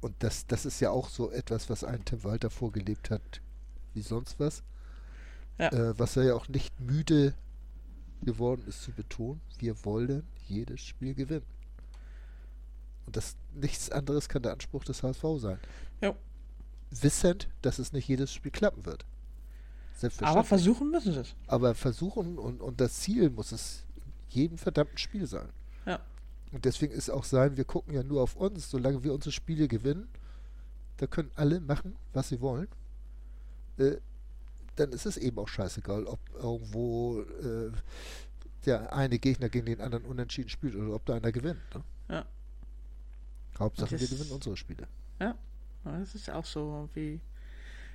Und das, das ist ja auch so etwas, was ein Tim Walter vorgelebt hat, wie sonst was. Ja. Äh, was er ja auch nicht müde geworden ist zu betonen. Wir wollen jedes Spiel gewinnen. Und das nichts anderes kann der Anspruch des HSV sein. Ja. Wissend, dass es nicht jedes Spiel klappen wird. Aber versuchen müssen sie es. Aber versuchen und, und das Ziel muss es jedem verdammten Spiel sein. Ja. Und deswegen ist auch sein, wir gucken ja nur auf uns, solange wir unsere Spiele gewinnen, da können alle machen, was sie wollen. Äh, dann ist es eben auch scheißegal, ob irgendwo äh, der eine Gegner gegen den anderen unentschieden spielt oder ob da einer gewinnt. Ne? Ja. Hauptsache, das, wir gewinnen unsere Spiele. Ja, das ist auch so wie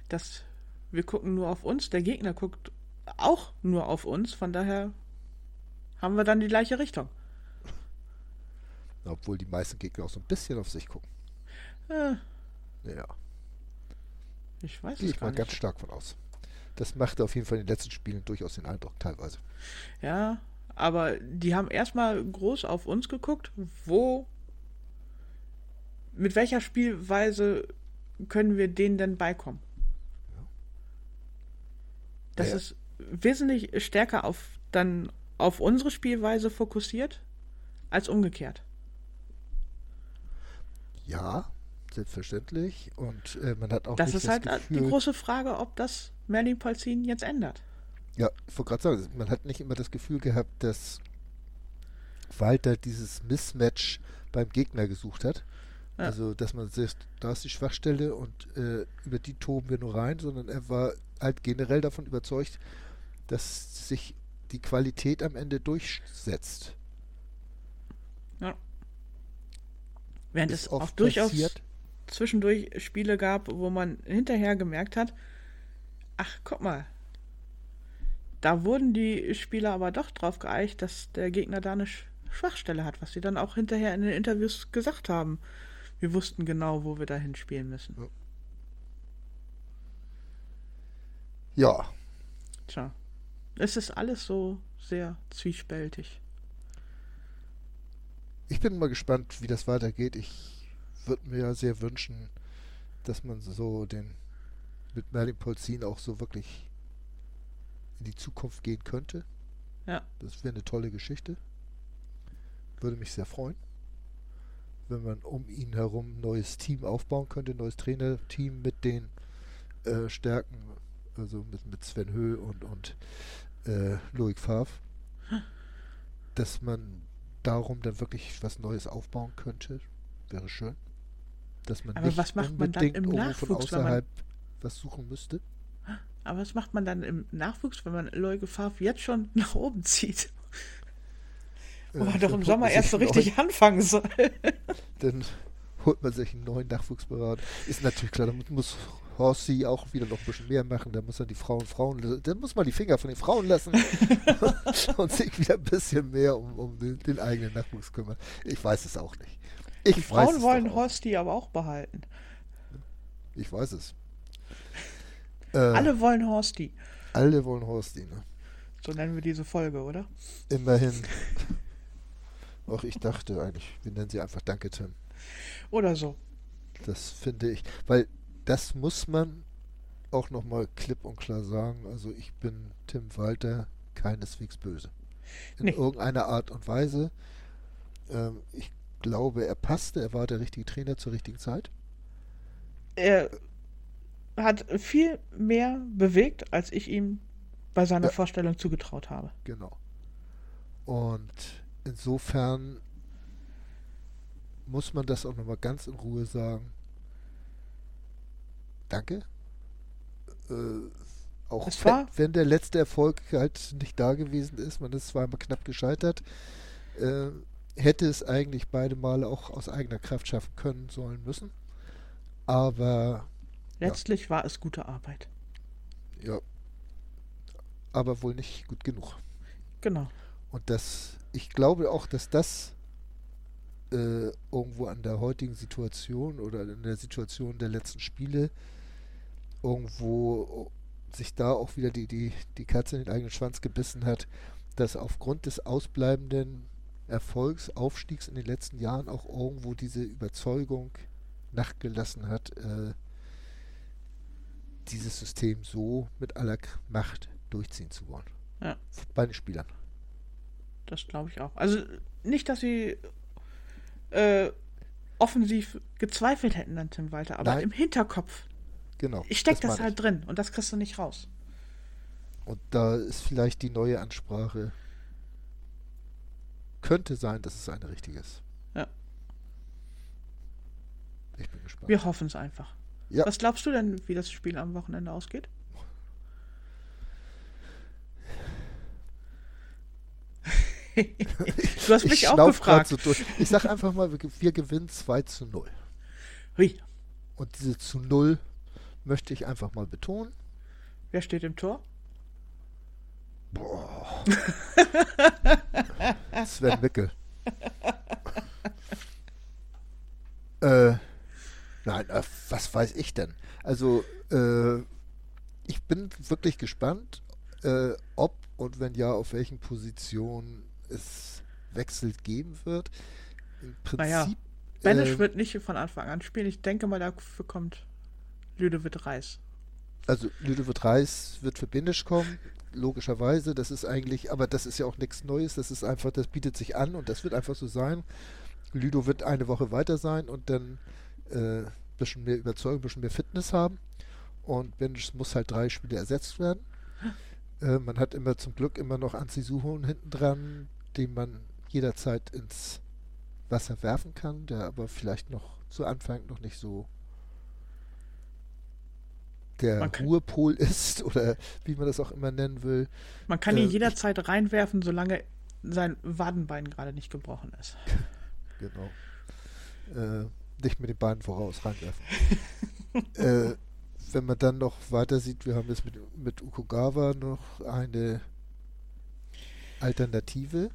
das. Wir gucken nur auf uns, der Gegner guckt auch nur auf uns, von daher haben wir dann die gleiche Richtung. Obwohl die meisten Gegner auch so ein bisschen auf sich gucken. Äh, Ja, ich weiß gehe ich mal nicht. ganz stark von aus. Das machte auf jeden Fall in den letzten Spielen durchaus den Eindruck, teilweise. Ja, aber die haben erstmal groß auf uns geguckt, wo, mit welcher Spielweise können wir denen denn beikommen? Das Ja. ist wesentlich stärker auf dann auf unsere Spielweise fokussiert als umgekehrt. Ja, selbstverständlich. Und äh, man hat auch Das ist das halt Gefühl, die große Frage, ob das Merlin Polzin jetzt ändert. Ja, ich wollte gerade sagen, man hat nicht immer das Gefühl gehabt, dass Walter dieses Mismatch beim Gegner gesucht hat. Ja. Also, dass man sagt, da ist die Schwachstelle und äh, über die toben wir nur rein, sondern er war halt generell davon überzeugt, dass sich die Qualität am Ende durchsetzt. Während es auch durchaus passiert. zwischendurch Spiele gab, wo man hinterher gemerkt hat, ach, guck mal, da wurden die Spieler aber doch drauf geeicht, dass der Gegner da eine Sch- Schwachstelle hat, was sie dann auch hinterher in den Interviews gesagt haben. Wir wussten genau, wo wir dahin spielen müssen. Ja, Tja, es ist alles so sehr zwiespältig. Ich bin mal gespannt, wie das weitergeht. Ich würde mir ja sehr wünschen, dass man so den mit Merlin Polzin auch so wirklich in die Zukunft gehen könnte. Ja. Das wäre eine tolle Geschichte. Würde mich sehr freuen, wenn man um ihn herum ein neues Team aufbauen könnte, ein neues Trainerteam mit den äh, Stärken, also mit, mit Sven Höh und, und äh, Loic Favre, dass man darum dann wirklich was Neues aufbauen könnte, wäre schön. Dass man Aber nicht was macht man dann im Nachwuchs, wenn man- außerhalb was suchen müsste. Aber was macht man dann im Nachwuchs, wenn man Leuge Favre jetzt schon nach oben zieht? Wo Äh, man doch im Sommer man erst so richtig anfangen soll. dann holt man sich einen neuen Nachwuchsberater. Ist natürlich klar, damit muss Horsi auch wieder noch ein bisschen mehr machen. Da muss er die Frauen Frauen, dann muss man die Finger von den Frauen lassen und sich wieder ein bisschen mehr um, um den, den eigenen Nachwuchs kümmern. Ich weiß es auch nicht. Ich Die Frauen wollen. Horsti aber auch behalten. Ich weiß es. Äh, Alle wollen Horsti. alle wollen Horsti, ne? So nennen wir diese Folge, oder? Immerhin. Auch ich dachte eigentlich, wir nennen sie einfach Danke, Tim. Oder so. Das finde ich, weil das muss man auch nochmal klipp und klar sagen. Also ich bin Tim Walter keineswegs böse. In Nee. irgendeiner Art und Weise. Ähm, ich glaube, er passte, er war der richtige Trainer zur richtigen Zeit. Er hat viel mehr bewegt, als ich ihm bei seiner Ja. Vorstellung zugetraut habe. Genau. Und insofern muss man das auch nochmal ganz in Ruhe sagen. Danke. Äh, auch wenn, wenn der letzte Erfolg halt nicht da gewesen ist, man ist zweimal knapp gescheitert, äh, hätte es eigentlich beide Male auch aus eigener Kraft schaffen können, sollen, müssen. Aber Ja. Letztlich war es gute Arbeit. ja, aber wohl nicht gut genug. Genau. Und das, ich glaube auch, dass das äh, irgendwo an der heutigen Situation oder in der Situation der letzten Spiele irgendwo sich da auch wieder die, die, die Katze in den eigenen Schwanz gebissen hat, dass aufgrund des ausbleibenden Erfolgs, Aufstiegs in den letzten Jahren auch irgendwo diese Überzeugung nachgelassen hat, äh, dieses System so mit aller Macht durchziehen zu wollen. Ja. Bei den Spielern. Das glaube ich auch. Also nicht, dass sie äh, offensiv gezweifelt hätten an Tim Walter, aber Nein. im Hinterkopf Genau. steckt das, meine halt drin und das kriegst du nicht raus. Und da ist vielleicht die neue Ansprache. Könnte sein, dass es eine richtige ist. Ja. Ich bin gespannt. Wir hoffen es einfach. Ja. Was glaubst du denn, wie das Spiel am Wochenende ausgeht? du hast mich ich auch gefragt. So durch. Ich sag einfach mal, wir, wir gewinnen 2 zu 0. Hui. Und diese zu 0 möchte ich einfach mal betonen. Wer steht im Tor? Boah. Sven Mickel. äh, nein, äh, was weiß ich denn? Also, äh, ich bin wirklich gespannt, äh, ob und wenn ja, auf welchen Positionen es Wechsel geben wird. Im Prinzip. Naja, Banish wird nicht von Anfang an spielen. Ich denke mal, dafür kommt Lüdewitt Reis. Also Lüdewitt Reis wird für Binisch kommen, logischerweise. Das ist eigentlich, aber das ist ja auch nichts Neues. Das ist einfach, das bietet sich an und das wird einfach so sein. Lüdo wird eine Woche weiter sein und dann äh, ein bisschen mehr Überzeugung, ein bisschen mehr Fitness haben. Und Binisch muss halt drei Spiele ersetzt werden. Äh, man hat immer zum Glück immer noch Anzi Suhon hinten dran, den man jederzeit ins Wasser werfen kann, der aber vielleicht noch zu Anfang noch nicht so der Ruhepol ist oder wie man das auch immer nennen will. Man kann ihn äh, jederzeit reinwerfen, solange sein Wadenbein gerade nicht gebrochen ist. genau. Äh, nicht mit den Beinen voraus reinwerfen. äh, wenn man dann noch weiter sieht, wir haben jetzt mit, mit Ukugawa noch eine Alternative,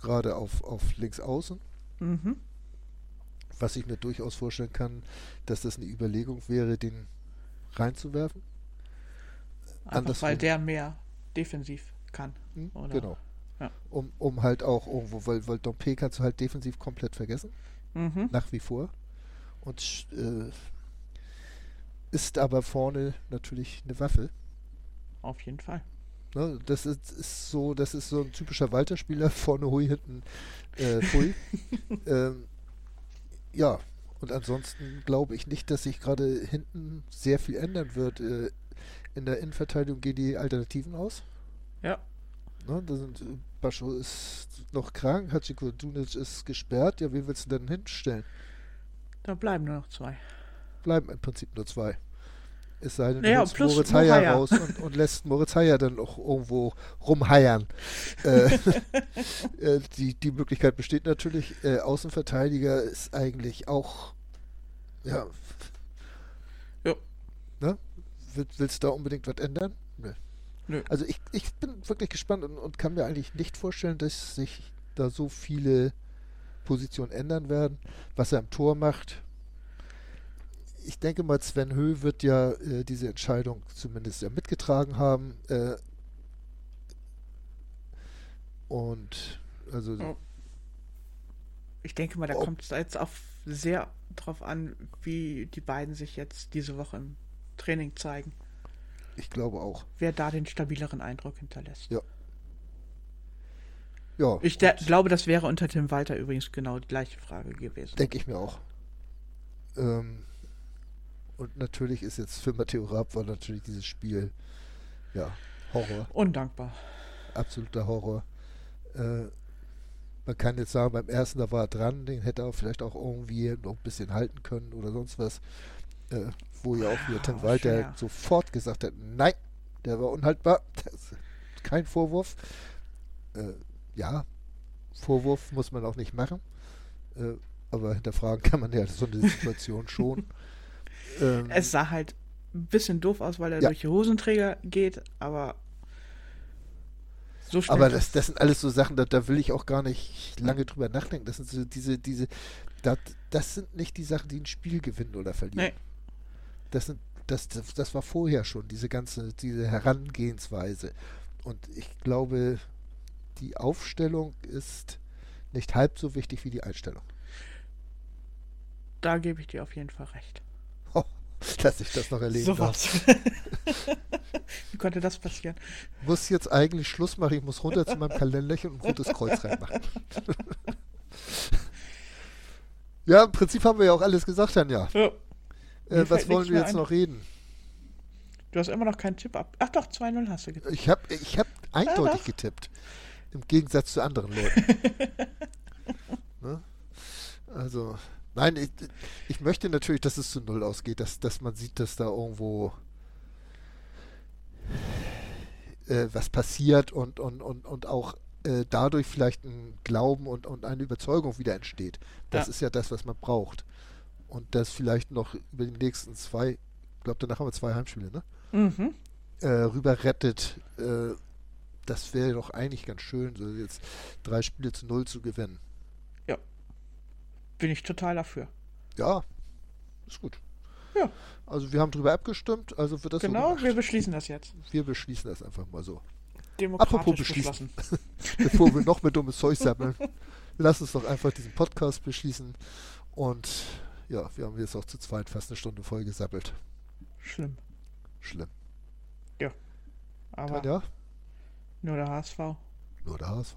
gerade auf, auf links außen. Mhm. Was ich mir durchaus vorstellen kann, dass das eine Überlegung wäre, den reinzuwerfen. Einfach weil der mehr defensiv kann. Hm, genau. Ja. Um, um halt auch irgendwo, weil, weil Dompe kannst du halt defensiv komplett vergessen. Mhm. Nach wie vor. Und äh, ist aber vorne natürlich eine Waffe. Auf jeden Fall. Ne, das ist, ist, so, das ist so ein typischer Walter-Spieler, vorne Hui, hinten äh, Hui. ähm, ja, und ansonsten glaube ich nicht, dass sich gerade hinten sehr viel ändern wird. Äh, in der Innenverteidigung gehen die Alternativen aus. Ja. Ne, da sind, Bascho ist noch krank, Hachiko Dunic ist gesperrt. Ja, wen willst du denn hinstellen? Da bleiben nur noch zwei. Bleiben im Prinzip nur zwei. Es sei denn, ja, du Moritz Heyer raus und, und, lässt Moritz Heyer dann auch irgendwo rumheiern. äh, äh, die, die Möglichkeit besteht natürlich. Äh, Außenverteidiger ist eigentlich auch. Ja. Ja. Ne? Will, willst du da unbedingt was ändern? Nee. Nö. Also ich, ich bin wirklich gespannt und, und kann mir eigentlich nicht vorstellen, dass sich da so viele Positionen ändern werden. Was er im Tor macht, ich denke mal, Sven Höh wird ja äh, diese Entscheidung zumindest ja mitgetragen haben. Äh, und also. Oh. Ich denke mal, da oh. kommt es jetzt auch sehr drauf an, wie die beiden sich jetzt diese Woche im Training zeigen. Ich glaube auch. Wer da den stabileren Eindruck hinterlässt. Ja. Ja. Ich glaube, das wäre unter Tim Walter übrigens genau die gleiche Frage gewesen. Denke ich mir auch. Ähm, und natürlich ist jetzt für Matteo Raab war natürlich dieses Spiel ja Horror. Undankbar. Absoluter Horror. Äh, man kann jetzt sagen, beim ersten, da war er dran, den hätte er vielleicht auch irgendwie noch ein bisschen halten können oder sonst was. Äh, wo ja auch wieder Tim oh, Walter sofort gesagt hat, nein, der war unhaltbar. kein Vorwurf. Äh, ja, Vorwurf muss man auch nicht machen. Äh, aber hinterfragen kann man ja so eine Situation schon. Ähm, es sah halt ein bisschen doof aus, weil er ja. durch die Hosenträger geht, aber so Aber das, das sind alles so Sachen, da, da will ich auch gar nicht lange drüber nachdenken. Das sind so diese, diese, das, das sind nicht die Sachen, die ein Spiel gewinnen oder verlieren. Nee. Das sind, das, das, das war vorher schon, diese ganze, diese Herangehensweise. Und ich glaube, die Aufstellung ist nicht halb so wichtig wie die Einstellung. Da gebe ich dir auf jeden Fall recht. dass ich das noch erleben so darf. Wie konnte das passieren? Muss jetzt eigentlich Schluss machen. Ich muss runter zu meinem Kalenderchen und ein rotes Kreuz reinmachen. ja, im Prinzip haben wir ja auch alles gesagt, Tanja. Ja. Äh, was wollen wir jetzt ein. noch reden? Du hast immer noch keinen Tipp ab. Ach doch, 2-0 hast du getippt. Ich habe ich hab eindeutig ja, getippt. Im Gegensatz zu anderen Leuten. ne? Also, nein, ich, ich, möchte natürlich, dass es zu Null ausgeht, dass, dass man sieht, dass da irgendwo äh, was passiert und, und, und, und auch äh, dadurch vielleicht ein Glauben und, und eine Überzeugung wieder entsteht. Das ja. ist ja das, was man braucht. Und das vielleicht noch über die nächsten zwei, ich glaube, danach haben wir zwei Heimspiele, ne? Mhm. Äh, rüber rettet. Äh, das wäre doch eigentlich ganz schön, so jetzt drei Spiele zu null zu gewinnen. Bin ich total dafür. Ja, ist gut. Ja. Also wir haben darüber abgestimmt, also wird das Genau, so wir beschließen das jetzt. Wir beschließen das einfach mal so. Demokratisch Apropos beschließen. Bevor wir noch mehr dummes Zeug sammeln, lass uns doch einfach diesen Podcast beschließen. Und ja, wir haben jetzt auch zu zweit fast eine Stunde voll gesammelt. Schlimm. Schlimm. Ja. Aber ja? nur der HSV. Nur der HSV.